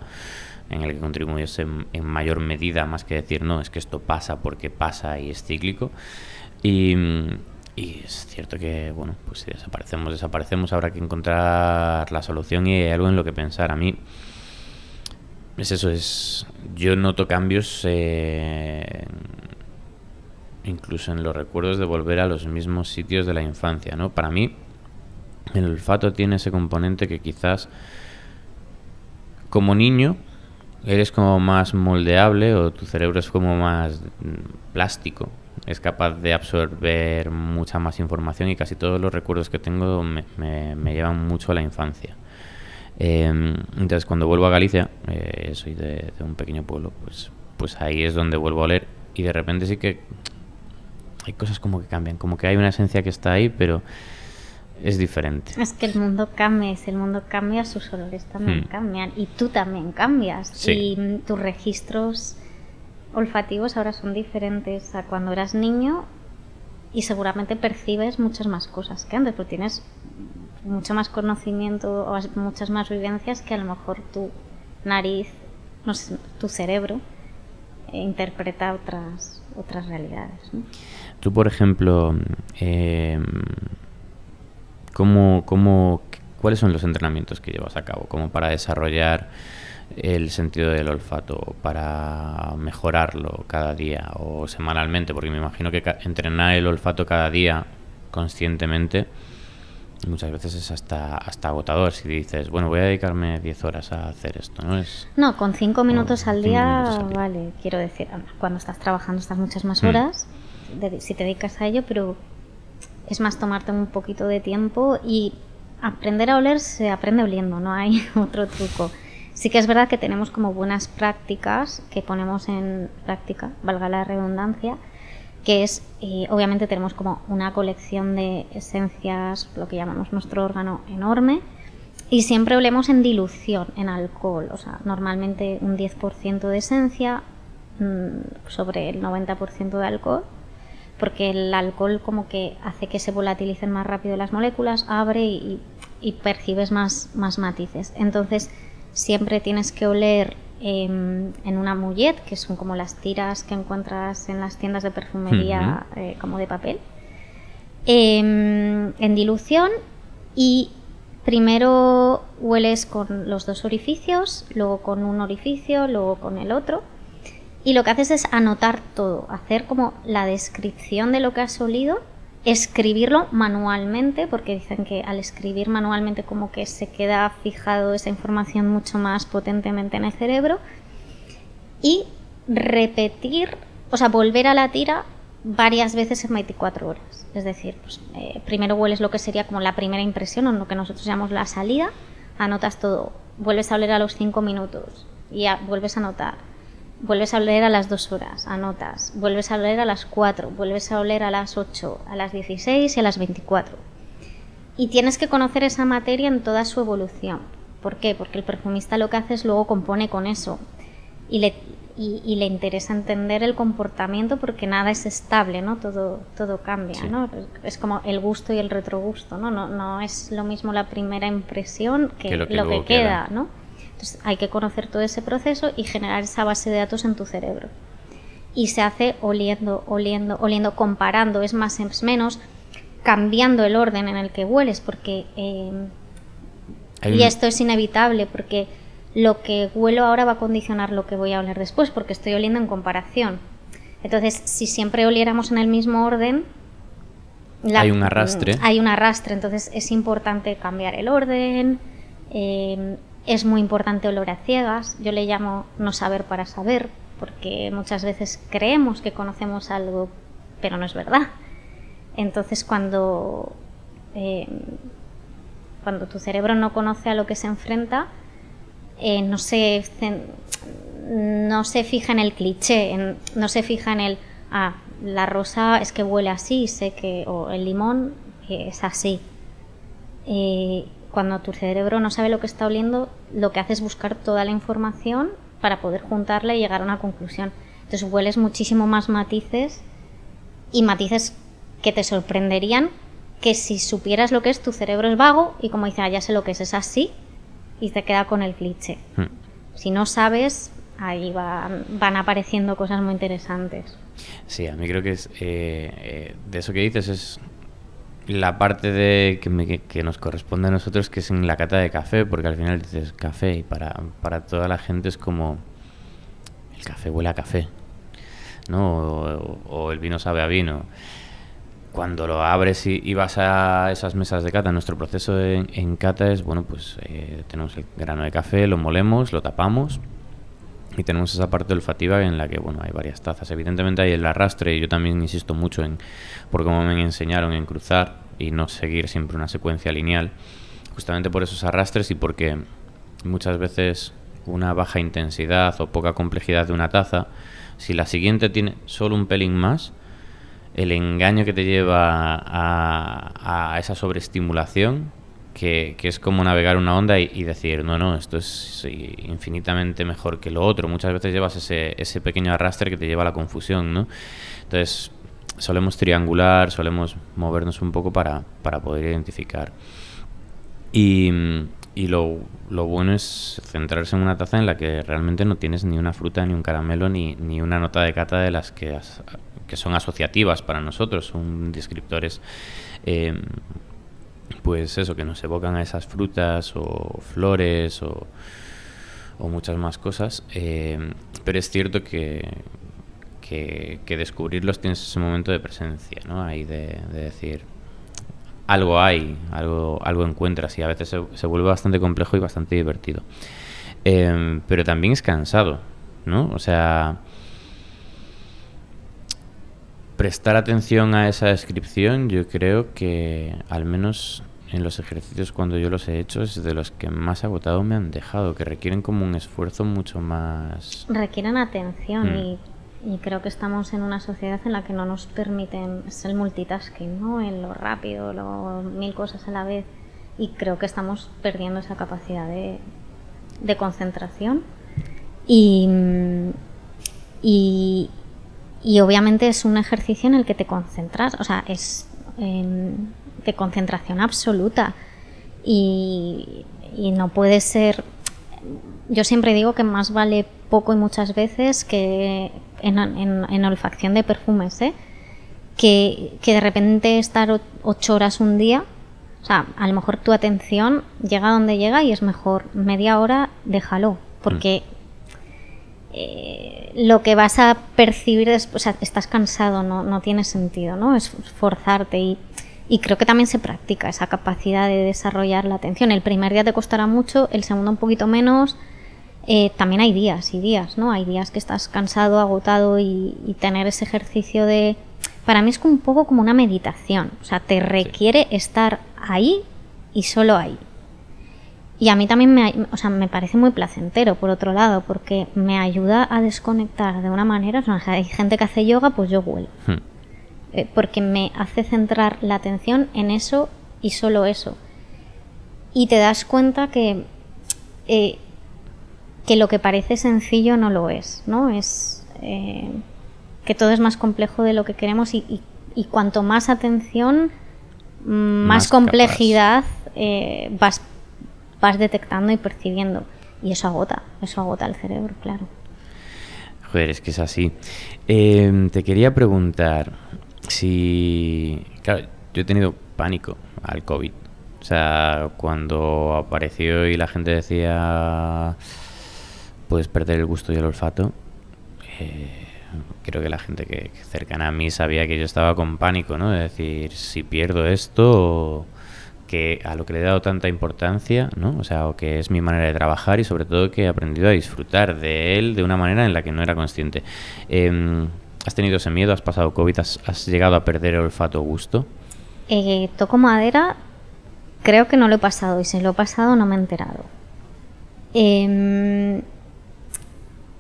en el que contribuimos en, en mayor medida, más que decir, no, es que esto pasa porque pasa y es cíclico. Y, y es cierto que, bueno, pues si desaparecemos, desaparecemos, habrá que encontrar la solución y hay algo en lo que pensar. A mí, es eso, es. Yo noto cambios eh, incluso en los recuerdos de volver a los mismos sitios de la infancia, ¿no? Para mí, el olfato tiene ese componente que quizás como niño eres como más moldeable o tu cerebro es como más mm, plástico. Es capaz de absorber mucha más información y casi todos los recuerdos que tengo me, me, llevan mucho a la infancia. Em, entonces cuando vuelvo a Galicia, eh, soy de, de, un pequeño pueblo, pues, pues ahí es donde vuelvo a oler y de repente sí que hay cosas como que cambian, como que hay una esencia que está ahí, pero es diferente. Es que el mundo cambia, si el mundo cambia, sus olores también hmm. cambian y tú también cambias y tus registros olfativos ahora son diferentes a cuando eras niño y seguramente percibes muchas más cosas que antes, porque tienes mucho más conocimiento o muchas más vivencias que a lo mejor tu nariz, no sé, tu cerebro eh, interpreta otras otras realidades. Tú, por ejemplo, eh, ¿Cómo, cómo, ¿Cuáles son los entrenamientos que llevas a cabo como para desarrollar el sentido del olfato, para mejorarlo cada día o semanalmente? Porque me imagino que entrenar el olfato cada día conscientemente muchas veces es hasta, hasta agotador si dices, bueno, voy a dedicarme 10 horas a hacer esto, ¿no? Es, no, con 5 minutos, al día, vale, quiero decir, cuando estás trabajando estás muchas más mm. horas, si te dedicas a ello, pero es más tomarte un poquito de tiempo y aprender a oler se aprende oliendo, no hay otro truco. Sí que es verdad que tenemos como buenas prácticas que ponemos en práctica, valga la redundancia, que es, eh, obviamente tenemos como una colección de esencias, lo que llamamos nuestro órgano enorme, y siempre olemos en dilución, en alcohol, o sea, normalmente un 10% de esencia mm, sobre el 90% de alcohol porque el alcohol como que hace que se volatilicen más rápido las moléculas, abre y, percibes más, más matices. Entonces siempre tienes que oler em, en una mullet, que son como las tiras que encuentras en las tiendas de perfumería eh, como de papel, em, en dilución y primero hueles con los dos orificios, luego con un orificio, luego con el otro y lo que haces es anotar todo, hacer como la descripción de lo que has olido, escribirlo manualmente, porque dicen que al escribir manualmente como que se queda fijado esa información mucho más potentemente en el cerebro, y repetir, o sea, volver a la tira varias veces en 24 horas. Es decir, pues, eh, primero hueles lo que sería como la primera impresión, o lo que nosotros llamamos la salida, anotas todo, vuelves a oler a los 5 minutos. Y vuelves a anotar vuelves a oler a las 2 horas, anotas, vuelves a oler a las 4, vuelves a oler a las 8, a las 16 y a las 24. Y tienes que conocer esa materia en toda su evolución. ¿Por qué? Porque el perfumista lo que hace es luego compone con eso. Y le, y, le interesa entender el comportamiento porque nada es estable, ¿no? Todo, todo cambia, ¿no? Es como el gusto y el retrogusto, ¿no? No, no es lo mismo la primera impresión que, lo que, queda, ¿no? Hay que conocer todo ese proceso y generar esa base de datos en tu cerebro. Y se hace oliendo, oliendo, oliendo, comparando, es más, es menos, cambiando el orden en el que hueles, porque... Eh, y esto es inevitable, porque lo que huelo ahora va a condicionar lo que voy a oler después, porque estoy oliendo en comparación. Entonces, si siempre oliéramos en el mismo orden, hay un arrastre. Hay un arrastre, entonces es importante cambiar el orden, eh, es muy importante olor a ciegas, yo le llamo no saber para saber, porque muchas veces creemos que conocemos algo, pero no es verdad. Entonces cuando, eh, cuando tu cerebro no conoce a lo que se enfrenta, eh, no, se, no se fija en el cliché, no se fija en el, ah, la rosa es que huele así, sé que, o el limón es así. Eh, cuando tu cerebro no sabe lo que está oliendo, lo que hace es buscar toda la información para poder juntarla y llegar a una conclusión. Entonces hueles muchísimo más matices y matices que te sorprenderían que si supieras lo que es, tu cerebro es vago y como dice, ah, ya sé lo que es, es así y te queda con el cliché. Hmm. Si no sabes, ahí van apareciendo cosas muy interesantes. Sí, a mí creo que es eh, eh, de eso que dices es la parte de que, nos corresponde a nosotros, que es en la cata de café, porque al final dices café y para, para toda la gente es como el café huele a café. ¿no? O, el vino sabe a vino. Cuando lo abres y, y vas a esas mesas de cata, nuestro proceso en, en cata es, bueno, pues eh, tenemos el grano de café, lo molemos, lo tapamos y tenemos esa parte olfativa en la que, bueno, hay varias tazas. Evidentemente hay el arrastre y yo también insisto mucho en, por como me enseñaron, en cruzar y no seguir siempre una secuencia lineal. Justamente por esos arrastres y porque muchas veces una baja intensidad o poca complejidad de una taza, si la siguiente tiene solo un pelín más, el engaño que te lleva a, a esa sobreestimulación, que, que, es como navegar una onda y, y, decir, no, no, esto es infinitamente mejor que lo otro. Muchas veces llevas ese, ese pequeño arrastre que te lleva a la confusión, ¿no? Entonces, solemos triangular, solemos movernos un poco para, para poder identificar. Y, y lo, lo, bueno es centrarse en una taza en la que realmente no tienes ni una fruta, ni un caramelo, ni, ni una nota de cata de las que, has, que son asociativas para nosotros, son descriptores, eh, pues eso, que nos evocan a esas frutas o flores o, o muchas más cosas. Eh, pero es cierto que, que, descubrirlos tienes ese momento de presencia, ¿no? Ahí de, de decir, algo hay, algo, algo encuentras y a veces se, se vuelve bastante complejo y bastante divertido. Eh, pero también es cansado, ¿no? O sea, prestar atención a esa descripción, yo creo que al menos en los ejercicios cuando yo los he hecho es de los que más agotado me han dejado, que requieren como un esfuerzo mucho más... Requieren atención mm. y, y, creo que estamos en una sociedad en la que no nos permiten es el multitasking, ¿no? En lo rápido, lo mil cosas a la vez y creo que estamos perdiendo esa capacidad de, de concentración y, y, y obviamente es un ejercicio en el que te concentras, o sea, es eh, de concentración absoluta y, no puede ser. Yo siempre digo que más vale poco y muchas veces que en olfacción de perfumes, ¿eh? que, que de repente estar ocho horas un día, o sea, a lo mejor tu atención llega donde llega y es mejor media hora, déjalo, porque. Mm eh, lo que vas a percibir después, o sea, estás cansado, no, no tiene sentido, ¿no? Es forzarte y, y, creo que también se practica esa capacidad de desarrollar la atención. El primer día te costará mucho, el segundo un poquito menos. Eh, también hay días y días, ¿no? Hay días que estás cansado, agotado y, y, tener ese ejercicio de... Para mí es un poco como una meditación, o sea, te requiere sí. estar ahí y solo ahí. Y a mí también me, o sea, me parece muy placentero, por otro lado, porque me ayuda a desconectar de una manera. O sea, hay gente que hace yoga, pues yo vuelo. Hmm. Eh, porque me hace centrar la atención en eso y solo eso. Y te das cuenta que, eh, que lo que parece sencillo no lo es, ¿no? Es eh, que todo es más complejo de lo que queremos y, y, y cuanto más atención, más, más complejidad vas vas detectando y percibiendo. Y eso agota, eso agota el cerebro, claro. Joder, es que es así. Eh, te quería preguntar si... Claro, yo he tenido pánico al COVID. O sea, cuando apareció y la gente decía puedes perder el gusto y el olfato, eh, creo que la gente que, cercana a mí sabía que yo estaba con pánico, ¿no? De decir, si pierdo esto, que a lo que le he dado tanta importancia, ¿no? O sea, o que es mi manera de trabajar y sobre todo que he aprendido a disfrutar de él de una manera en la que no era consciente. Eh, ¿Has tenido ese miedo? ¿Has pasado COVID? ¿Has, has llegado a perder el olfato o gusto? Eh, toco madera, creo que no lo he pasado y si lo he pasado no me he enterado. Eh,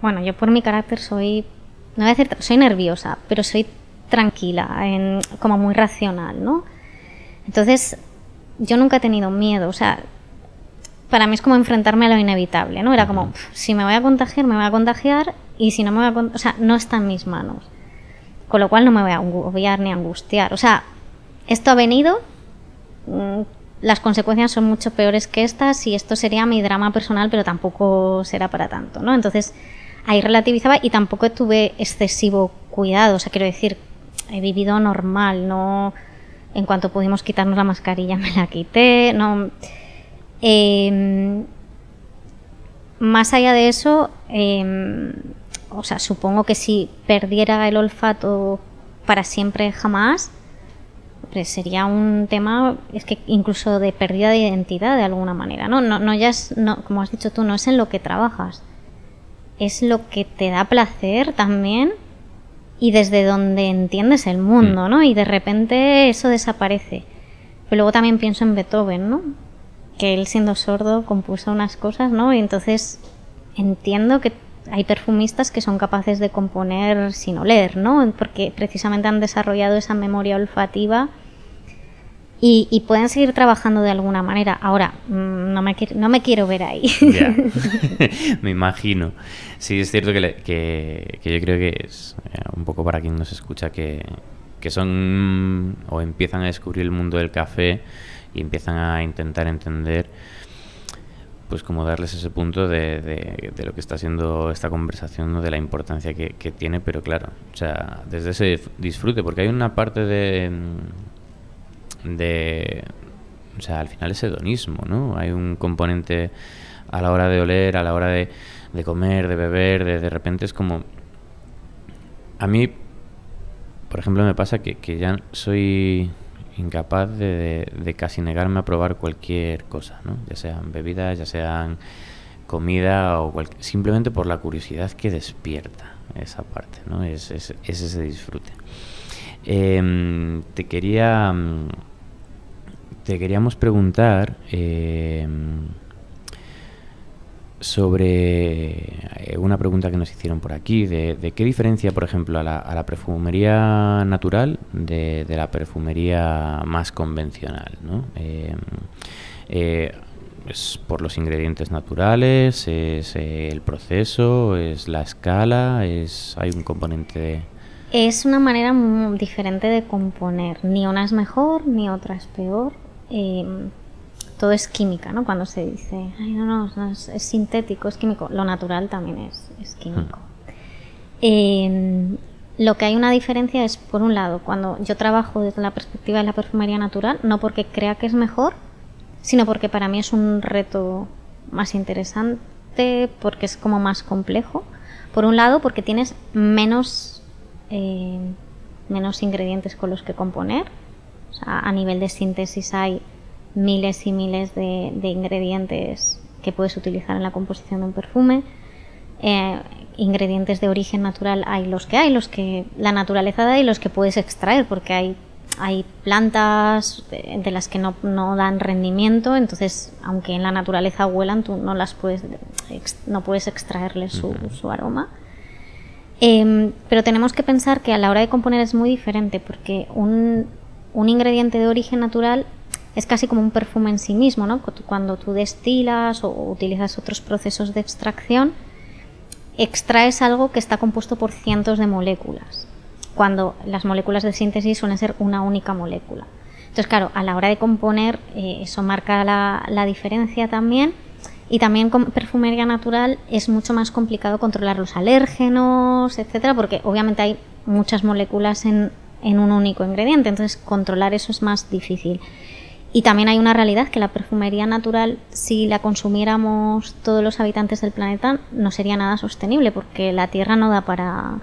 bueno, yo por mi carácter soy, no voy a decir, soy nerviosa, pero soy tranquila, en, como muy racional, ¿no? Entonces, yo nunca he tenido miedo, o sea, para mí es como enfrentarme a lo inevitable, ¿no? Era como, si me voy a contagiar, me voy a contagiar y si no me voy a contagiar, o sea, no está en mis manos. Con lo cual no me voy a agobiar ni a angustiar. O sea, esto ha venido, mm, las consecuencias son mucho peores que estas y esto sería mi drama personal, pero tampoco será para tanto, ¿no? Entonces, ahí relativizaba y tampoco tuve excesivo cuidado, o sea, quiero decir, he vivido normal, no en cuanto pudimos quitarnos la mascarilla me la quité. No, eh, más allá de eso, eh, o sea, supongo que si perdiera el olfato para siempre jamás, pues sería un tema, es que incluso de pérdida de identidad de alguna manera, ¿no? No, no ya es, no, como has dicho tú, no es en lo que trabajas, es lo que te da placer también y desde donde entiendes el mundo, Mm. ¿no? Y de repente eso desaparece. Pero luego también pienso en Beethoven, ¿no? Que él siendo sordo compuso unas cosas, ¿no? Y entonces entiendo que hay perfumistas que son capaces de componer sin oler, ¿no? Porque precisamente han desarrollado esa memoria olfativa y, y pueden seguir trabajando de alguna manera. Ahora, mm, no me, quiero- no me quiero ver ahí. Ya, me imagino. Sí, es cierto que, le- que, que yo creo que es eh, un poco para quien nos escucha que, que son o empiezan a descubrir el mundo del café y empiezan a intentar entender pues como darles ese punto de, de- de lo que está siendo esta conversación, ¿no? de la importancia que, que tiene, pero claro, o sea, desde ese disfrute, porque hay una parte de, de o sea, al final es hedonismo, ¿no? Hay un componente a la hora de oler, a la hora de, de comer, de beber, de, de repente es como... A mí, por ejemplo, me pasa que, que ya soy incapaz de, de- casi negarme a probar cualquier cosa, ¿no? Ya sean bebidas, ya sean comida o simplemente por la curiosidad que despierta esa parte, ¿no? Es, es- es ese disfrute. Em, te quería... Te queríamos preguntar em, sobre eh, una pregunta que nos hicieron por aquí, de, qué diferencia, por ejemplo, a la, perfumería natural de, la perfumería más convencional, ¿no? Em, eh, ¿Es por los ingredientes naturales? ¿Es eh, el proceso? ¿Es la escala? ¿Es, ¿Hay un componente? Es una manera diferente de componer. Ni una es mejor, ni otra es peor. Eh, todo es química, ¿no? Cuando se dice, ay, no, no, no, es, es sintético, es químico. Lo natural también es, es químico. Eh, lo que hay una diferencia es, por un lado, cuando yo trabajo desde la perspectiva de la perfumería natural, no porque crea que es mejor, sino porque para mí es un reto más interesante, porque es como más complejo. Por un lado, porque tienes menos, eh, menos ingredientes con los que componer. Sea, a nivel de síntesis hay miles y miles de, de ingredientes que puedes utilizar en la composición de un perfume. Eh, ingredientes de origen natural hay los que hay, los que la naturaleza da y los que puedes extraer, porque hay, hay plantas de, de las que no, no dan rendimiento, entonces aunque en la naturaleza huelan, tú no las puedes, ex- no puedes extraerles su, su aroma. Em, pero tenemos que pensar que a la hora de componer es muy diferente porque un, un ingrediente de origen natural es casi como un perfume en sí mismo, ¿no? Cu- Cuando tú destilas o utilizas otros procesos de extracción, extraes algo que está compuesto por cientos de moléculas, cuando las moléculas de síntesis suelen ser una única molécula. Entonces, claro, a la hora de componer, eh, eso marca la, la diferencia también. Y también con perfumería natural es mucho más complicado controlar los alérgenos, etcétera, porque obviamente hay muchas moléculas en, en un único ingrediente, entonces controlar eso es más difícil. Y también hay una realidad que la perfumería natural, si la consumiéramos todos los habitantes del planeta, no sería nada sostenible, porque la Tierra no da para,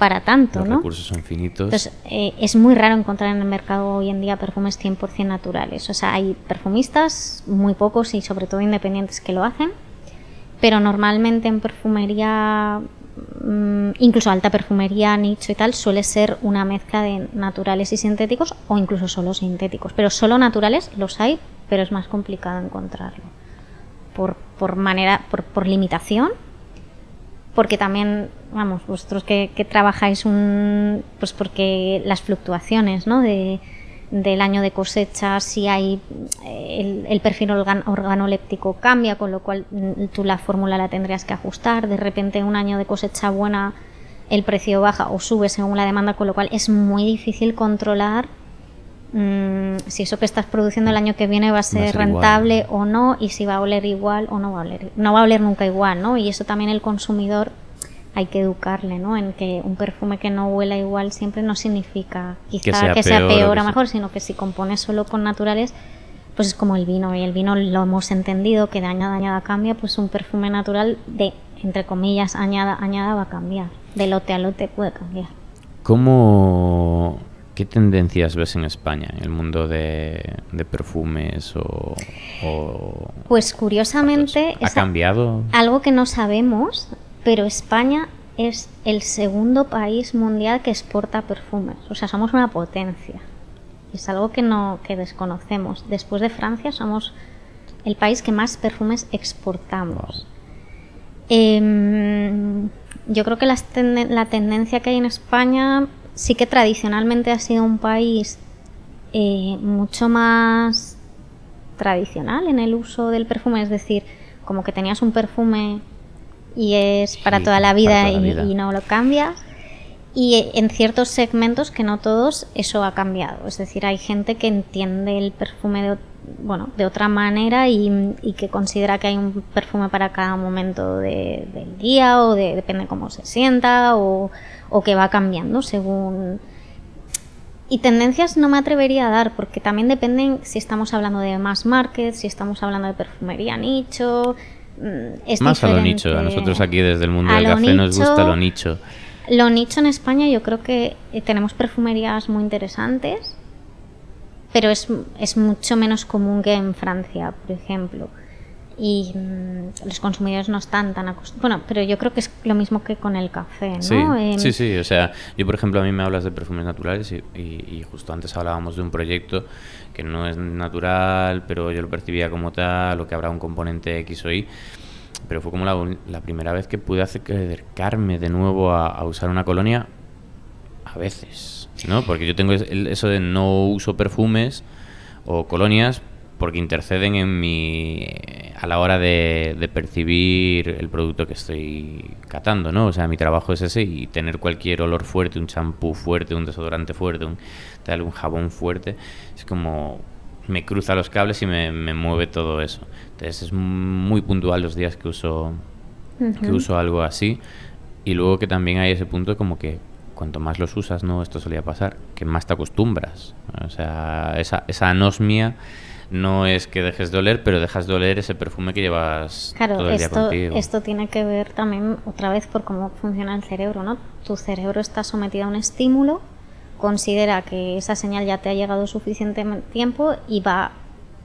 para tanto, Los ¿no? recursos son finitos. Entonces, eh, es muy raro encontrar en el mercado hoy en día perfumes 100% naturales. O sea, hay perfumistas, muy pocos y sobre todo independientes que lo hacen, pero normalmente en perfumería, incluso alta perfumería, nicho y tal, suele ser una mezcla de naturales y sintéticos o incluso solo sintéticos. Pero solo naturales los hay, pero es más complicado encontrarlo. Por, por manera, por, por limitación porque también, vamos, vosotros que, trabajáis un, pues porque las fluctuaciones, ¿no? Del año de cosecha, si hay eh, el, el perfil organ- organoléptico cambia, con lo cual mm, tú la fórmula la tendrías que ajustar. De repente un año de cosecha buena el precio baja o sube según la demanda, con lo cual es muy difícil controlar mm, si eso que estás produciendo el año que viene va a ser, ser igual. rentable o no y si va a oler igual o no va a oler. No va a oler nunca igual, ¿no? Y eso también el consumidor hay que educarle, ¿no? En que un perfume que no huela igual siempre no significa quizá que sea sea, peor o que sea- mejor, sino que si compones solo con naturales, pues es como el vino y el vino lo hemos entendido que de año a añada cambia, pues un perfume natural de entre comillas, añada, añada va a cambiar. De lote a lote puede cambiar. ¿Cómo, ¿Qué tendencias ves en España, en el mundo de, de perfumes o, o- Pues curiosamente, ¿Ha cambiado? algo que no sabemos, pero España es el segundo país mundial que exporta perfumes. O sea, somos una potencia. Es algo que no que desconocemos. Después de Francia somos el país que más perfumes exportamos. Em, yo creo que la tendencia que hay en España sí que tradicionalmente ha sido un país eh, mucho más tradicional en el uso del perfume, es decir, como que tenías un perfume y es para Sí, toda la vida, toda la y, vida. y no lo cambias. Y en ciertos segmentos, que no todos, eso ha cambiado. Es decir, hay gente que entiende el perfume de, bueno, de otra manera y, y que considera que hay un perfume para cada momento de- del día o de, depende cómo se sienta o, o que va cambiando según... Y tendencias no me atrevería a dar porque también dependen si estamos hablando de mass market, si estamos hablando de perfumería nicho. Mm, Es Más a lo nicho. A nosotros aquí desde el mundo A del café nos gusta lo nicho. Lo nicho en España yo creo que eh, tenemos perfumerías muy interesantes, pero es, es mucho menos común que en Francia, por ejemplo. Y mm, los consumidores no están tan acostumbrados. Bueno, pero yo creo que es lo mismo que con el café, ¿no? Sí, sí, sí, o sea, yo por ejemplo a mí me hablas de perfumes naturales y, y- y justo antes hablábamos de un proyecto que no es natural, pero yo lo percibía como tal, o que habrá un componente X o Y, pero fue como la, primera vez que pude acercarme de nuevo a, a usar una colonia a veces, ¿no? Porque yo tengo eso de no uso perfumes o colonias porque interceden en mi a la hora de, de percibir el producto que estoy catando, ¿no? O sea, mi trabajo es ese y tener cualquier olor fuerte, un champú fuerte, un desodorante fuerte, un tal, un jabón fuerte, es como me cruza los cables y me, me mueve todo eso. Entonces es muy puntual los días que uso que uso algo así y luego que también hay ese punto como que cuanto más los usas, ¿no? Esto solía pasar, que más te acostumbras. O sea, esa, esa anosmia no es que dejes de oler, pero dejas de oler ese perfume que llevas Claro, todo el día esto, contigo. esto tiene que ver también otra vez por cómo funciona el cerebro, ¿no? Tu cerebro está sometido a un estímulo, considera que esa señal ya te ha llegado suficiente tiempo y va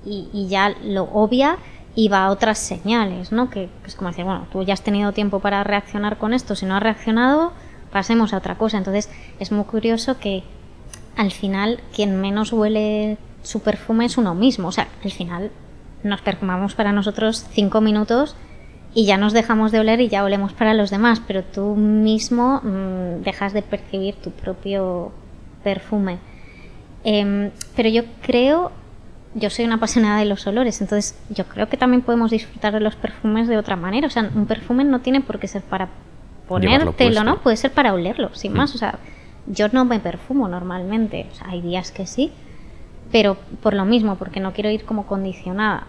y, y ya lo obvia y va a otras señales, ¿no? Que, que es como decir, bueno, tú ya has tenido tiempo para reaccionar con esto, si no has reaccionado, pasemos a otra cosa. Entonces, es muy curioso que al final quien menos huele su perfume es uno mismo. O sea, al final nos perfumamos para nosotros cinco minutos y ya nos dejamos de oler y ya olemos para los demás, pero tú mismo mm, dejas de percibir tu propio perfume. Em, pero yo creo, yo soy una apasionada de los olores, entonces yo creo que también podemos disfrutar de los perfumes de otra manera. O sea, un perfume no tiene por qué ser para ponértelo. ¿no? Puede ser para olerlo, sin Mm. más. O sea, yo no me perfumo normalmente. O sea, hay días que sí, pero por lo mismo, porque no quiero ir como condicionada.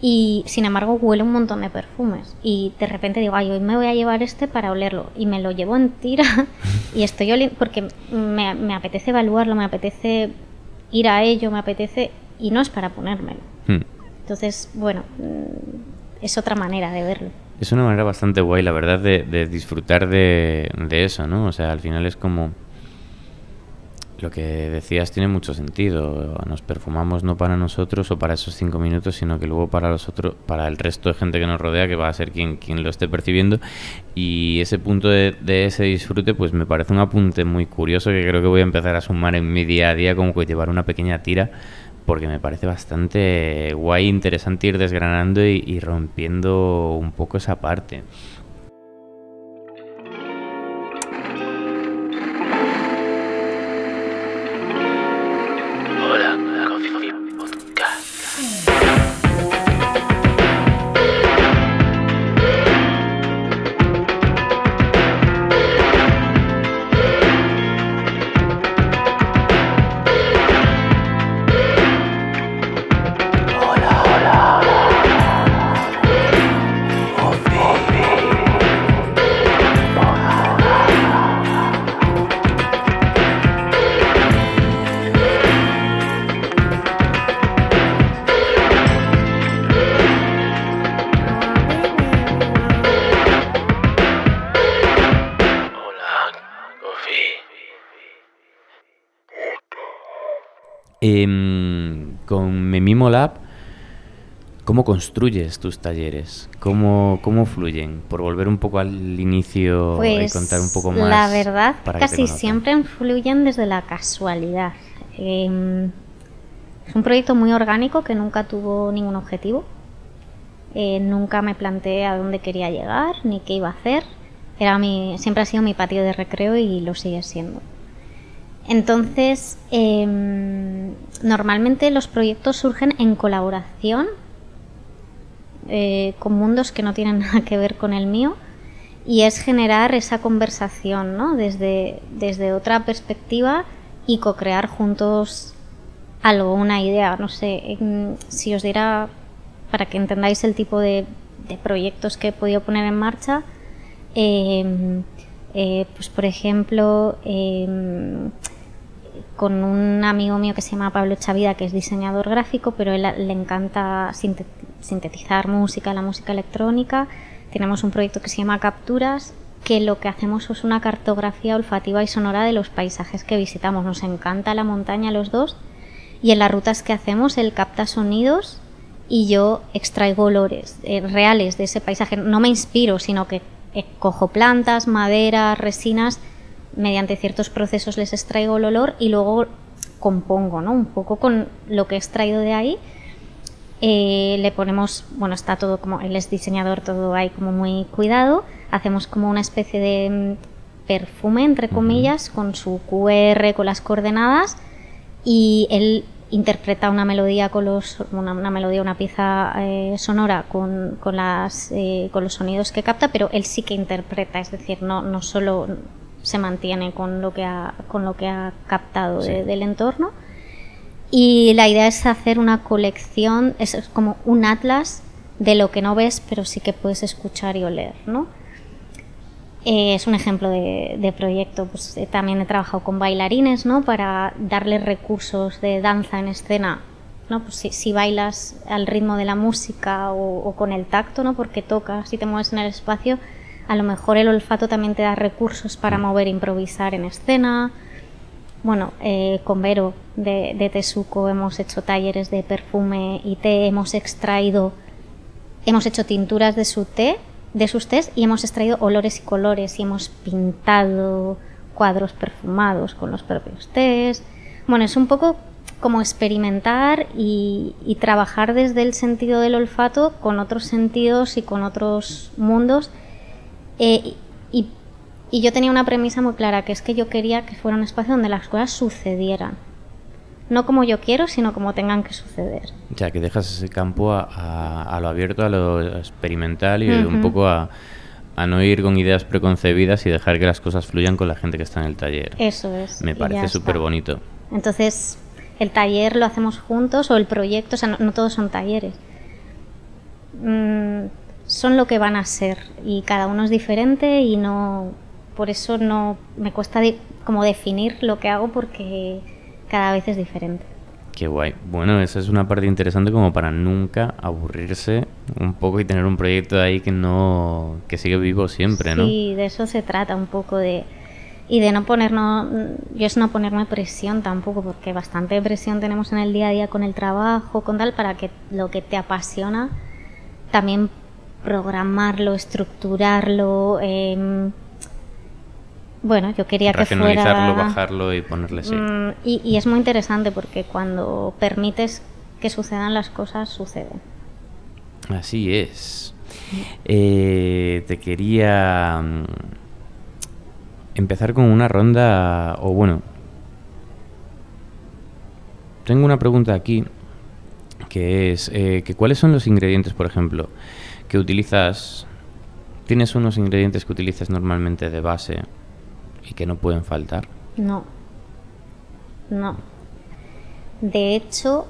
Y sin embargo, huelo un montón de perfumes. Y de repente digo, ay, hoy me voy a llevar este para olerlo. Y me lo llevo en tira y estoy oliendo, porque me, me apetece evaluarlo, me apetece ir a ello, me apetece. Y no es para ponérmelo. Hmm. Entonces, bueno, mm, es otra manera de verlo. Es una manera bastante guay, la verdad, de, de disfrutar de, de eso, ¿no? O sea, al final es como... Lo que decías tiene mucho sentido. Nos perfumamos no para nosotros o para esos cinco minutos, sino que luego para los otros, para el resto de gente que nos rodea, que va a ser quien, quien lo esté percibiendo. Y ese punto de, ese disfrute, pues me parece un apunte muy curioso que creo que voy a empezar a sumar en mi día a día, como que llevar una pequeña tira, porque me parece bastante guay, interesante ir desgranando y, y rompiendo un poco esa parte. Em, con Memimo Lab, ¿cómo construyes tus talleres? ¿Cómo, ¿Cómo fluyen? Por volver un poco al inicio y contar un poco más. Pues La verdad, para casi siempre influyen desde la casualidad. Em, es un proyecto muy orgánico que nunca tuvo ningún objetivo. Eh, nunca me planteé a dónde quería llegar ni qué iba a hacer. Era mi, siempre ha sido mi patio de recreo y lo sigue siendo. Entonces, em, normalmente los proyectos surgen en colaboración eh, con mundos que no tienen nada que ver con el mío y es generar esa conversación ¿no? desde, desde otra perspectiva y co-crear juntos algo, una idea. No sé, si os diera, para que entendáis el tipo de, de proyectos que he podido poner en marcha, em, eh, pues por ejemplo, em, con un amigo mío que se llama Pablo Chavida, que es diseñador gráfico, pero él le encanta sinte- sintetizar música, la música electrónica. Tenemos un proyecto que se llama Capturas, que lo que hacemos es una cartografía olfativa y sonora de los paisajes que visitamos. Nos encanta la montaña los dos y en las rutas que hacemos él capta sonidos y yo extraigo olores eh, reales de ese paisaje. No me inspiro, sino que eh, cojo plantas, madera, resinas, mediante ciertos procesos les extraigo el olor y luego compongo, ¿no? Un poco con lo que he extraído de ahí. Eh, le ponemos, bueno, está todo como, él es diseñador, todo ahí como muy cuidado. Hacemos como una especie de mm, perfume, entre comillas, con su QR, con las coordenadas y él interpreta una melodía con los una, una melodía una pieza eh, sonora con, con las eh, con los sonidos que capta pero él sí que interpreta es decir no no solo se mantiene con lo que ha con lo que ha captado de- Sí. del entorno y la idea es hacer una colección es es como un atlas de lo que no ves pero sí que puedes escuchar y oler no eh, es un ejemplo de, de proyecto. Pues, eh, también he trabajado con bailarines, ¿no? Para darles recursos de danza en escena. ¿no? Pues si, si bailas al ritmo de la música o, o con el tacto, ¿no? Porque tocas y te mueves en el espacio, a lo mejor el olfato también te da recursos para mover e improvisar en escena. Bueno, eh, con Vero de, de hemos hecho talleres de perfume y té, hemos extraído hemos hecho tinturas de su té, de sus tés y hemos extraído olores y colores y hemos pintado cuadros perfumados con los propios tés. Bueno, es un poco como experimentar y trabajar desde el sentido del olfato con otros sentidos y con otros mundos. Eh, y, y yo tenía una premisa muy clara, que es que yo quería que fuera un espacio donde las cosas sucedieran. No como yo quiero, sino como tengan que suceder. O sea, que dejas ese campo a, a- a lo abierto, a lo experimental y un Ujú. poco a, a no ir con ideas preconcebidas y dejar que las cosas fluyan con la gente que está en el taller. Eso es. Me parece súper bonito. Entonces, el taller lo hacemos juntos o el proyecto, o sea, no, no todos son talleres. Mm, son lo que van a ser y cada uno es diferente y no, por eso no me cuesta de- como definir lo que hago porque cada vez es diferente. Qué guay. Bueno, esa es una parte interesante como para nunca aburrirse un poco y tener un proyecto ahí que no que sigue vivo siempre, ¿no? Sí, de eso se trata un poco de y de no ponernos yo es no ponerme presión tampoco porque bastante presión tenemos en el día a día con el trabajo, con tal para que lo que te apasiona también programarlo, estructurarlo, em, bueno, yo quería que fuera bajarlo y ponerle sí. Mm, y, y es muy interesante porque cuando permites que sucedan las cosas, suceden. Así es. Eh, te quería mm, empezar con una ronda, o bueno, tengo una pregunta aquí que es eh, que cuáles son los ingredientes, por ejemplo, que utilizas. ¿Tienes unos ingredientes que utilizas normalmente de base y que no pueden faltar? No. No. De hecho,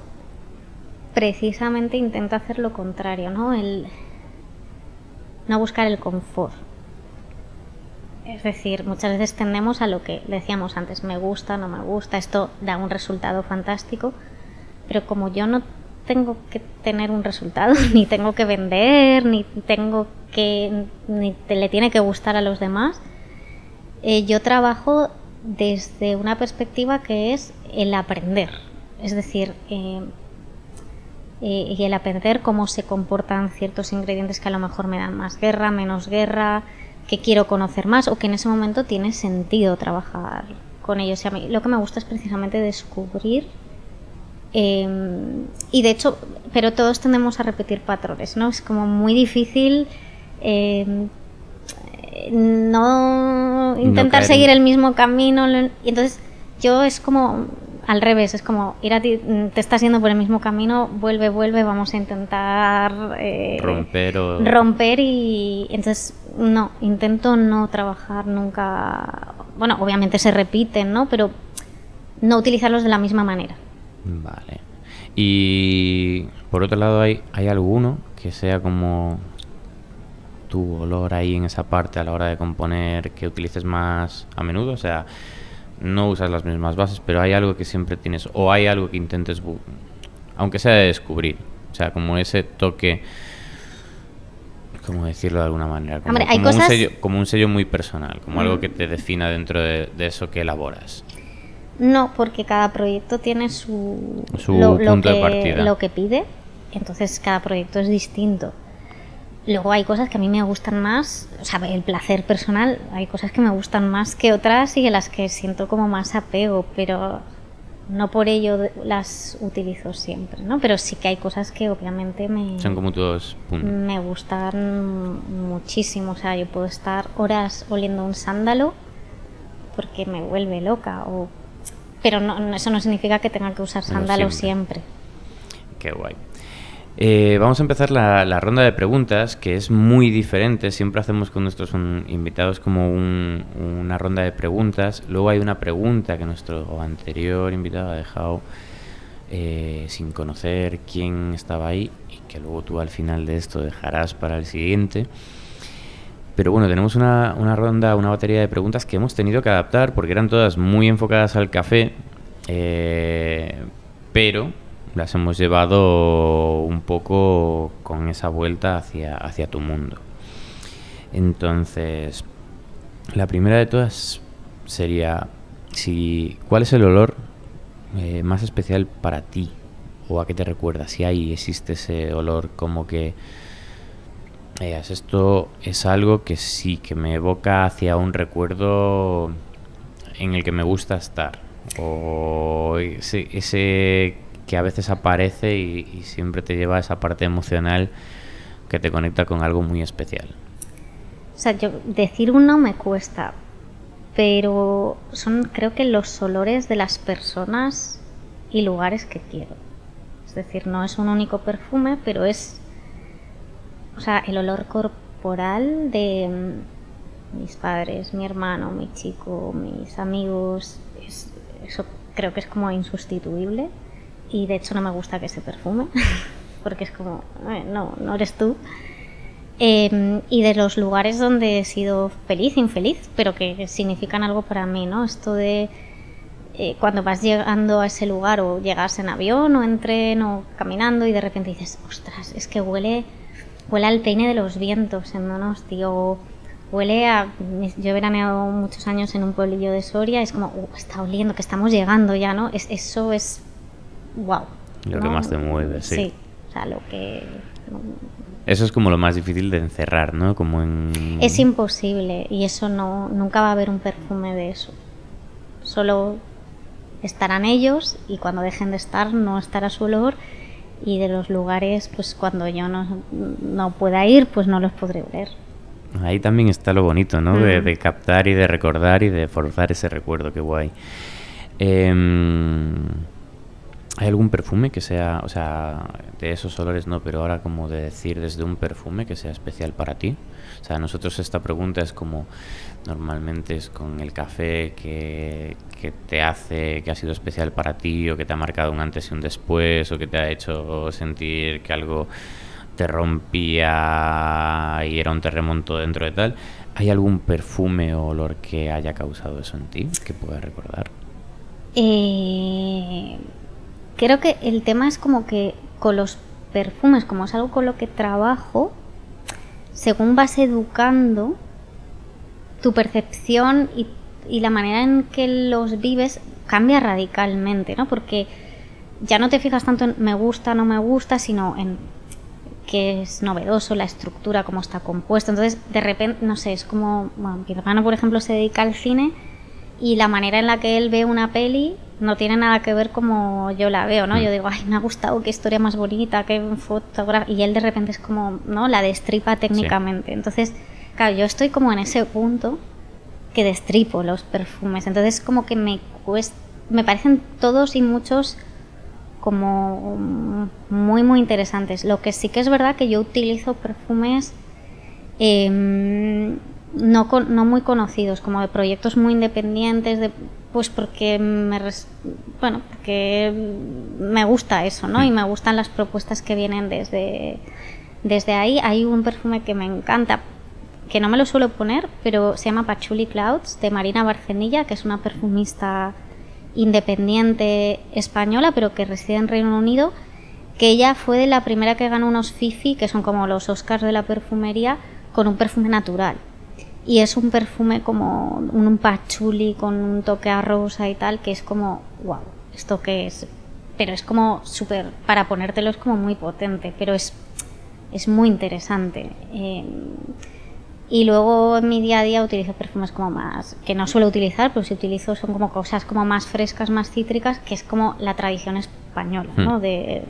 precisamente intento hacer lo contrario, ¿no? El no buscar el confort. Es decir, muchas veces tendemos a lo que decíamos antes, me gusta, no me gusta, esto da un resultado fantástico, pero como yo no tengo que tener un resultado, ni tengo que vender, ni tengo que, ni te- le tiene que gustar a los demás, eh, yo trabajo desde una perspectiva que es el aprender. Es decir, eh, eh, y el aprender cómo se comportan ciertos ingredientes que a lo mejor me dan más guerra, menos guerra, que quiero conocer más o que en ese momento tiene sentido trabajar con ellos. Y a mí lo que me gusta es precisamente descubrir eh, y de hecho, pero todos tendemos a repetir patrones, ¿no? Es como muy difícil eh, no intentar seguir el mismo camino. Y entonces yo es como al revés, es como ir a ti, te estás yendo por el mismo camino, vuelve, vuelve, vamos a intentar eh, Romper o... romper y entonces no, intento no trabajar nunca, bueno, obviamente se repiten, ¿no? Pero no utilizarlos de la misma manera. Vale. Y por otro lado, ¿hay, ¿hay alguno que sea como tu olor ahí en esa parte a la hora de componer que utilices más a menudo? O sea, no usas las mismas bases, pero hay algo que siempre tienes, o hay algo que intentes, aunque sea de descubrir. O sea, como ese toque, ¿cómo decirlo de alguna manera? Como, Hombre, hay como un sello, como un sello muy personal, como algo que te defina dentro de, de eso que elaboras. No, porque cada proyecto tiene su, Su punto de partida. lo que pide, entonces cada proyecto es distinto. Luego hay cosas que a mí me gustan más, o sea, el placer personal, hay cosas que me gustan más que otras y en las que siento como más apego, pero no por ello de- las utilizo siempre, ¿no? Pero sí que hay cosas que obviamente me, Son como puntos. me gustan muchísimo, o sea, yo puedo estar horas oliendo un sándalo porque me vuelve loca, o... pero no, eso no significa que tenga que usar sándalo siempre. siempre. Qué guay. Eh, vamos a empezar la, la ronda de preguntas, que es muy diferente. Siempre hacemos con nuestros un- invitados como un- una ronda de preguntas. Luego hay una pregunta que nuestro anterior invitado ha dejado eh, sin conocer quién estaba ahí y que luego tú al final de esto dejarás para el siguiente. Pero bueno, tenemos una, una ronda, una batería de preguntas que hemos tenido que adaptar porque eran todas muy enfocadas al café, eh, pero las hemos llevado un poco con esa vuelta hacia, hacia tu mundo. Entonces, la primera de todas sería, si, ¿cuál es el olor eh, más especial para ti? ¿O a qué te recuerda? Si hay, existe ese olor como que eh, esto es algo que sí, que me evoca hacia un recuerdo en el que me gusta estar. O ese, ese que a veces aparece y, y siempre te lleva a esa parte emocional que te conecta con algo muy especial. O sea, yo decir uno me cuesta, pero son creo que los olores de las personas y lugares que quiero. Es decir, no es un único perfume, pero es, o sea, el olor corporal de mm, mis padres, mi hermano, mi chico, mis amigos, es- eso creo que es como insustituible y de hecho no me gusta que se perfume porque es como, "Eh, no, no eres tú. Eh, y de los lugares donde he sido feliz, infeliz, pero que significan algo para mí, ¿no? Esto de eh, cuando vas llegando a ese lugar o llegas en avión o en tren o caminando y de repente dices, ostras, es que huele, huele al peine de los vientos en Donosti o huele a... Yo he veraneado muchos años en un pueblillo de Soria, es como, "Uh, está oliendo, que estamos llegando ya, ¿no? Es, eso es... wow. Lo que más te mueve, sí. Sí, o sea, lo que... Eso es como lo más difícil de encerrar, ¿no? Como en... Es imposible y eso no, nunca va a haber un perfume de eso. Solo estarán ellos y cuando dejen de estar no estará su olor y de los lugares, pues cuando yo no, no pueda ir, pues no los podré oler. Ahí también está lo bonito, ¿no? De, Mm. de captar y de recordar y de forzar ese recuerdo, qué guay. Em, ¿Hay algún perfume que sea, o sea, de esos olores no, pero ahora como de decir desde un perfume que sea especial para ti? O sea, nosotros esta pregunta es como, normalmente es con el café que, que te hace, que ha sido especial para ti o que te ha marcado un antes y un después o que te ha hecho sentir que algo te rompía y era un terremoto dentro de tal. ¿Hay algún perfume o olor que haya causado eso en ti que puedas recordar? Eh, creo que el tema es como que con los perfumes, como es algo con lo que trabajo, según vas educando, tu percepción y, y la manera en que los vives cambia radicalmente, ¿no? Porque ya no te fijas tanto en me gusta, no me gusta, sino en qué es novedoso, la estructura, cómo está compuesto. Entonces, de repente, no sé, es como, bueno, mi hermano, por ejemplo, se dedica al cine y la manera en la que él ve una peli no tiene nada que ver como yo la veo, ¿no? Yo digo, ay, me ha gustado, qué historia más bonita, qué fotografía... Y él de repente es como, ¿no? La destripa técnicamente. Entonces, claro, yo estoy como en ese punto que destripo los perfumes. Entonces, como que me cuesta... Me parecen todos y muchos como muy, muy interesantes. Lo que sí que es verdad que yo utilizo perfumes... em, no, con- no muy conocidos, como de proyectos muy independientes, de, pues porque me, bueno, porque me gusta eso, ¿no? Y me gustan las propuestas que vienen desde, desde ahí. Hay un perfume que me encanta, que no me lo suelo poner, pero se llama Patchouli Clouds, de Marina Barcenilla, que es una perfumista independiente española, pero que reside en Reino Unido, que ella fue de la primera que ganó unos Fifi, que son como los Oscars de la perfumería, con un perfume natural. Y es un perfume como un, patchouli con un toque a rosa y tal, que es como, wow, ¿esto qué es? Pero es como súper, para ponértelo es como muy potente, pero es, es muy interesante. Eh, y luego en mi día a día utilizo perfumes como más, que no suelo utilizar, pero si utilizo son como cosas como más frescas, más cítricas, que es como la tradición española, ¿no? Hmm. De,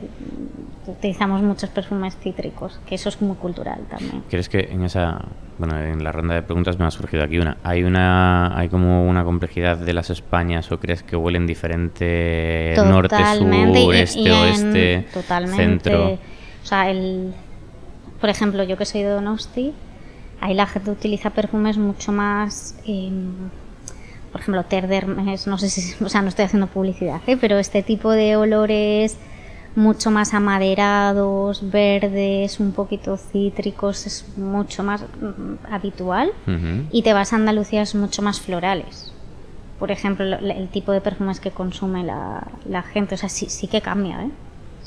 utilizamos muchos perfumes cítricos, que eso es muy cultural también. ¿Crees que en esa, bueno, en la ronda de preguntas me ha surgido aquí una, hay una, hay como una complejidad de las Españas o crees que huelen diferente norte, sur, y- este, y en- oeste, totalmente. centro? O sea, el, por ejemplo, yo que soy de Donosti, ahí la gente utiliza perfumes mucho más, eh, por ejemplo, Ter d'Hermes, no sé si, o sea, no estoy haciendo publicidad, ¿eh? pero este tipo de olores mucho más amaderados, verdes, un poquito cítricos, es mucho más mm, habitual. Y te vas a Andalucía es mucho más florales. Por ejemplo, lo- el tipo de perfumes que consume la, la gente. O sea, sí, sí que cambia, ¿eh?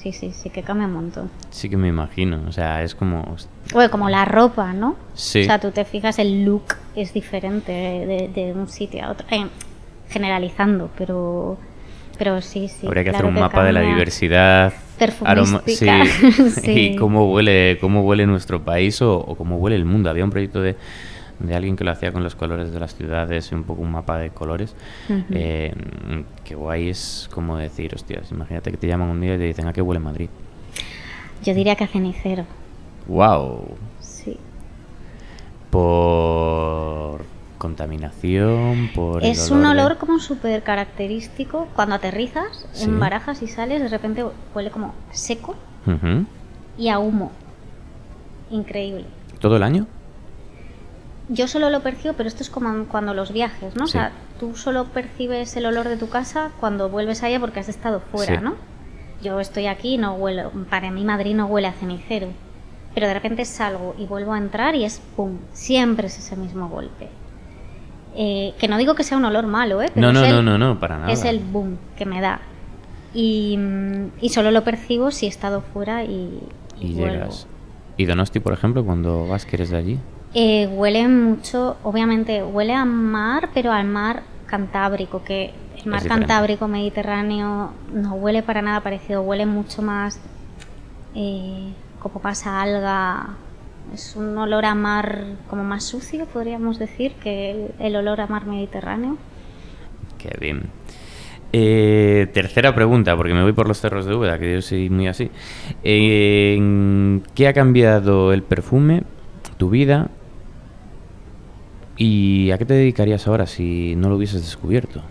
Sí, sí, sí que cambia un montón. Sí que me imagino, o sea, es como... Bueno, como la ropa, ¿no? Sí. O sea, tú te fijas, el look es diferente de, de un sitio a otro. Eh, generalizando, pero, pero sí, sí. Habría que claro hacer un mapa de la diversidad. Sí, sí. Y cómo huele, cómo huele nuestro país o, o cómo huele el mundo. Había un proyecto de, de alguien que lo hacía con los colores de las ciudades, un poco un mapa de colores. Eh, que guay es como decir, hostias, imagínate que te llaman un día y te dicen a qué huele Madrid. Yo diría que a cenicero. ¡Wow! Sí. Por contaminación, por. Es un de- olor como súper característico. Cuando aterrizas Sí. en barajas y sales, de repente huele como seco y a humo. Increíble. ¿Todo el año? Yo solo lo percibo, pero esto es como cuando los viajes, ¿no? Sí. O sea, tú solo percibes el olor de tu casa cuando vuelves allá porque has estado fuera, Sí. ¿no? Yo estoy aquí, no huelo, para mí Madrid no huele a cenicero, pero de repente salgo y vuelvo a entrar y es pum, siempre es ese mismo golpe. Eh, que no digo que sea un olor malo, ¿eh? Pero No, no, no, no, no, para nada. Es el boom que me da. Y, mm, y solo lo percibo si he estado fuera y, Y vuelvo. llegas. ¿Y Donosti, por ejemplo, cuando vas, que eres de allí? Eh, huele mucho, obviamente huele a mar, pero al mar cantábrico, que el mar cantábrico mediterráneo no huele para nada parecido, huele mucho más eh, como pasa alga. Es un olor a mar como más sucio, podríamos decir, que el, el olor a mar mediterráneo. Qué bien. Eh, tercera pregunta, porque me voy por los cerros de Úbeda, que yo soy muy así. Eh, ¿en ¿Qué ha cambiado el perfume, tu vida? ¿Y a qué te dedicarías ahora si no lo hubieses descubierto?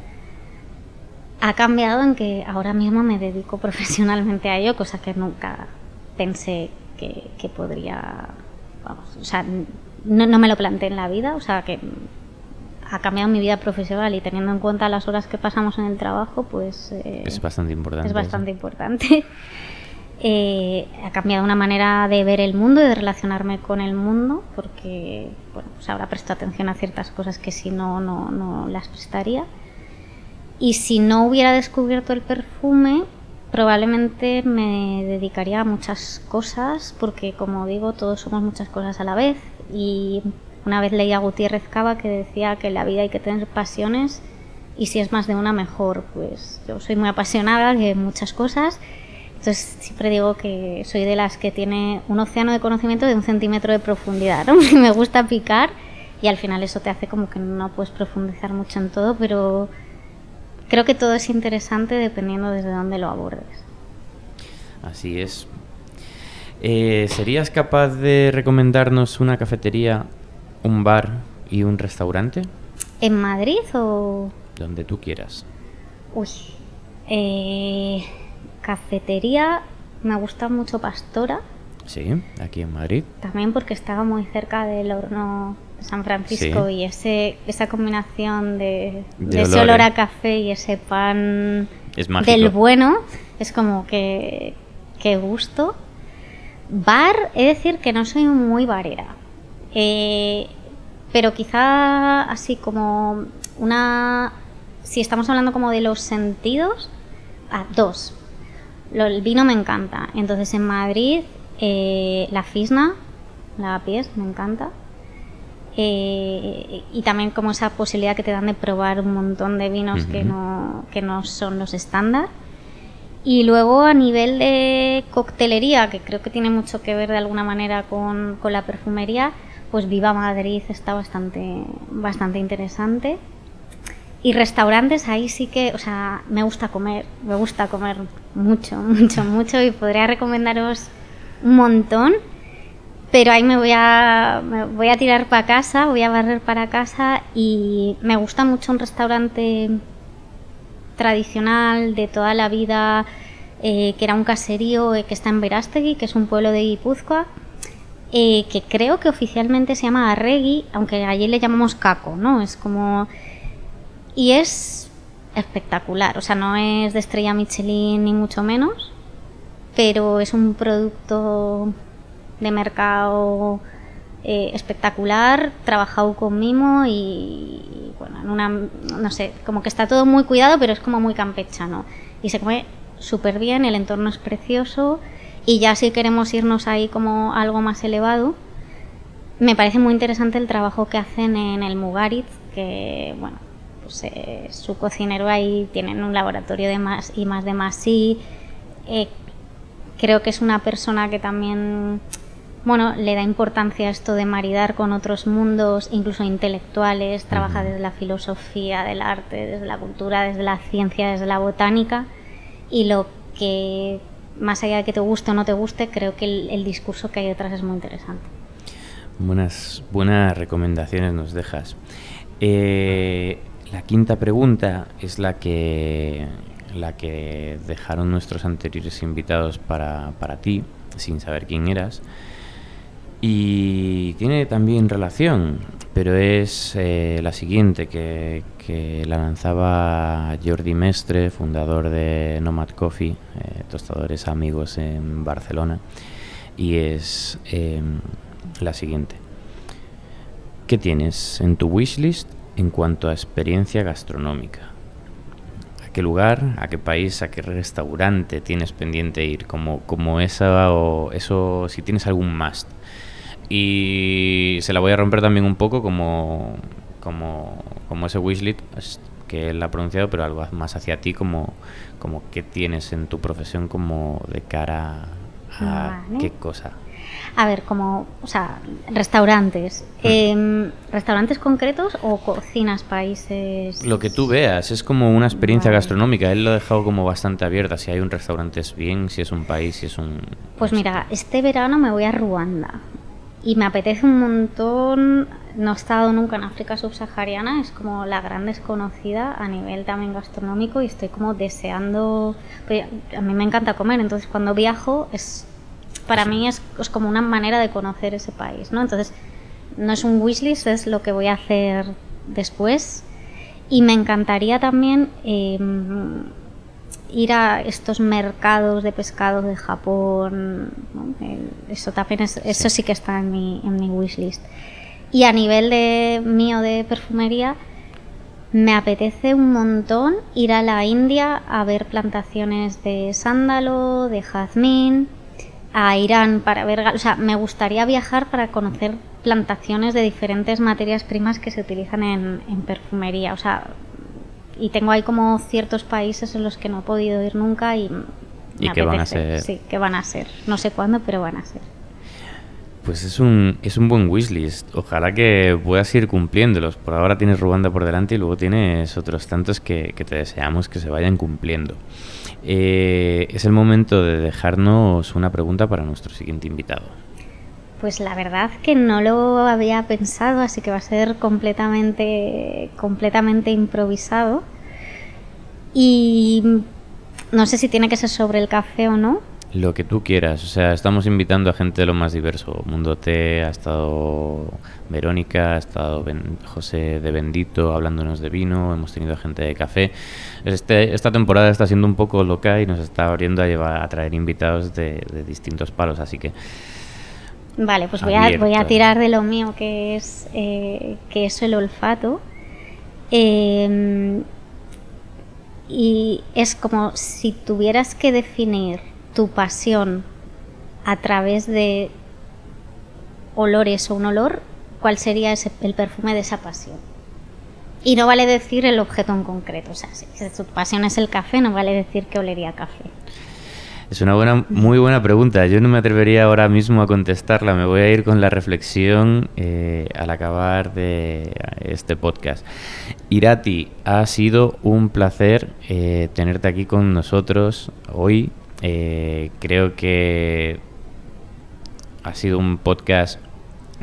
Ha cambiado en que ahora mismo me dedico profesionalmente a ello, cosa que nunca pensé que, que podría. Vamos, o sea, no, no me lo planteé en la vida, o sea, que ha cambiado mi vida profesional y teniendo en cuenta las horas que pasamos en el trabajo, pues. eh, Es bastante importante. es eso. bastante importante. Eh, ha cambiado una manera de ver el mundo y de relacionarme con el mundo, porque bueno, pues ahora presto atención a ciertas cosas que si no, no, no las prestaría. Y si no hubiera descubierto el perfume, probablemente me dedicaría a muchas cosas, porque como digo, todos somos muchas cosas a la vez. Y una vez leí a Gutiérrez Cava que decía que en la vida hay que tener pasiones y si es más de una mejor. Pues yo soy muy apasionada de muchas cosas, entonces siempre digo que soy de las que tiene un océano de conocimiento de un centímetro de profundidad, ¿no? me gusta picar y al final eso te hace como que no puedes profundizar mucho en todo, pero creo que todo es interesante dependiendo desde dónde lo abordes. Así es. Eh, ¿Serías capaz de recomendarnos una cafetería, un bar y un restaurante? ¿En Madrid o...? Donde tú quieras. Uy. Eh, cafetería, me gusta mucho Pastora, Sí, aquí en Madrid. también porque estaba muy cerca del horno de San Francisco Sí. y ese, esa combinación de, De de ese olor a café y ese pan Es del bueno, es como que, que gusto. Bar, he de decir que no soy muy barera. Eh, pero quizá así como una... Si estamos hablando como de los sentidos, ah, dos. Lo- el vino me encanta. Entonces en Madrid, eh, la Fisna, la pies, me encanta. Eh, y también como esa posibilidad que te dan de probar un montón de vinos que, no, que no son los estándar. Y luego a nivel de coctelería, que creo que tiene mucho que ver de alguna manera con, con la perfumería, pues Viva Madrid está bastante, bastante interesante. Y restaurantes, ahí sí que, o sea, me gusta comer, me gusta comer mucho, mucho, mucho y podría recomendaros un montón, pero ahí me voy a, me voy a tirar para casa, voy a barrer para casa y me gusta mucho un restaurante tradicional de toda la vida, eh, que era un caserío eh, que está en Verástegui, que es un pueblo de Guipúzcoa, eh, que creo que oficialmente se llama Arregui, aunque allí le llamamos Caco, ¿no? Es como... Y es espectacular, o sea, no es de estrella Michelin ni mucho menos, pero es un producto de mercado eh, espectacular, trabajado con mimo y, bueno, en una, no sé, como que está todo muy cuidado, pero es como muy campechano. Y se come súper bien, el entorno es precioso y ya si queremos irnos ahí como algo más elevado, me parece muy interesante el trabajo que hacen en el Mugaritz, que bueno, pues eh, su cocinero ahí tienen un laboratorio de más y más de más y eh, creo que es una persona que también bueno le da importancia a esto de maridar con otros mundos, incluso intelectuales, trabaja desde la filosofía, del arte, desde la cultura, desde la ciencia, desde la botánica y lo que más allá de que te guste o no te guste, creo que el, el discurso que hay detrás es muy interesante. Buenas, buenas recomendaciones nos dejas. Eh, la quinta pregunta es la que, la que dejaron nuestros anteriores invitados para, para ti, sin saber quién eras. Y tiene también relación, pero es eh, la siguiente, que, que la lanzaba Jordi Mestre, fundador de Nomad Coffee, eh, tostadores amigos en Barcelona, y es eh, la siguiente. ¿Qué tienes en tu wishlist en cuanto a experiencia gastronómica? ¿A qué lugar, a qué país, a qué restaurante tienes pendiente ir? Como, como esa o eso, si tienes algún must. Y se la voy a romper también un poco como, como, como ese wishlist que él ha pronunciado, pero algo más hacia ti, como, como qué tienes en tu profesión como de cara a Vale. qué cosa. A ver, como, o sea, restaurantes. Em, ¿Restaurantes concretos o cocinas países? Lo que tú veas, es como una experiencia Vale. gastronómica. Él lo ha dejado como bastante abierta. Si hay un restaurante es bien, si es un país, si es un... Pues mira, este verano me voy a Ruanda y me apetece un montón. No he estado nunca en África subsahariana, es como la gran desconocida a nivel también gastronómico y estoy como deseando. pues, a mí me encanta comer, entonces cuando viajo es para mí es, es como una manera de conocer ese país, ¿no? Entonces no es un wishlist, es lo que voy a hacer después. Y me encantaría también em, ir a estos mercados de pescado de Japón. Eso también es, eso sí que está en mi, en mi wishlist. Y a nivel de mío de perfumería, me apetece un montón ir a la India a ver plantaciones de sándalo, de jazmín, a Irán para ver, o sea, me gustaría viajar para conocer plantaciones de diferentes materias primas que se utilizan en, en perfumería, o sea, y tengo ahí como ciertos países en los que no he podido ir nunca y... me Y que van a ser. Sí, que van a ser. No sé cuándo, pero van a ser. Pues es un, es un buen wishlist. Ojalá que puedas ir cumpliéndolos. Por ahora tienes Ruanda por delante y luego tienes otros tantos que, que te deseamos que se vayan cumpliendo. Eh, es el momento de dejarnos una pregunta para nuestro siguiente invitado. Pues la verdad que no lo había pensado, así que va a ser completamente, completamente improvisado. Y no sé si tiene que ser sobre el café o no. Lo que tú quieras, o sea, estamos invitando a gente de lo más diverso. Mundo T, ha estado Verónica, ha estado Ben- José de Bendito hablándonos de vino, hemos tenido gente de café. Este, esta temporada está siendo un poco loca y nos está abriendo a, llevar, a traer invitados de, de distintos palos, así que Vale, pues voy a, voy a tirar de lo mío, que es, eh, que es el olfato. Eh, y es como si tuvieras que definir tu pasión a través de olores o un olor, ¿cuál sería ese- el perfume de esa pasión? Y no vale decir el objeto en concreto. O sea, si tu pasión es el café, no vale decir que olería café. es una buena, muy buena pregunta. Yo no me atrevería ahora mismo a contestarla. Me voy a ir con la reflexión eh, al acabar de este podcast. Irati, ha sido un placer eh, tenerte aquí con nosotros hoy. Eh, creo que ha sido un podcast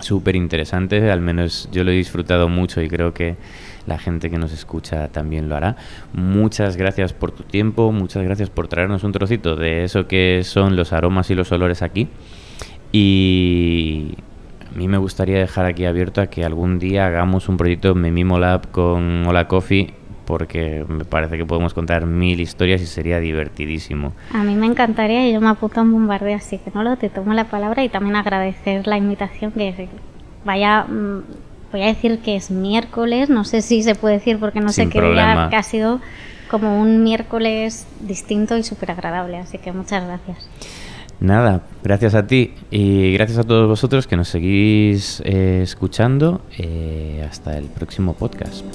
súper interesante, al menos yo lo he disfrutado mucho y creo que la gente que nos escucha también lo hará. Muchas gracias por tu tiempo, muchas gracias por traernos un trocito de eso que son los aromas y los olores aquí. Y a mí me gustaría dejar aquí abierto a que algún día hagamos un proyecto Me Mimo Lab con Hola Coffee porque me parece que podemos contar mil historias y sería divertidísimo. A mí me encantaría y yo me apunto a un bombardeo, así que no lo te tomo la palabra y también agradecer la invitación que vaya, mm, voy a decir que es miércoles, no sé si se puede decir porque no Sin sé qué día, que ha sido como un miércoles distinto y súper agradable, así que muchas gracias. Nada, gracias a ti y gracias a todos vosotros que nos seguís eh, escuchando. Eh, hasta el próximo podcast.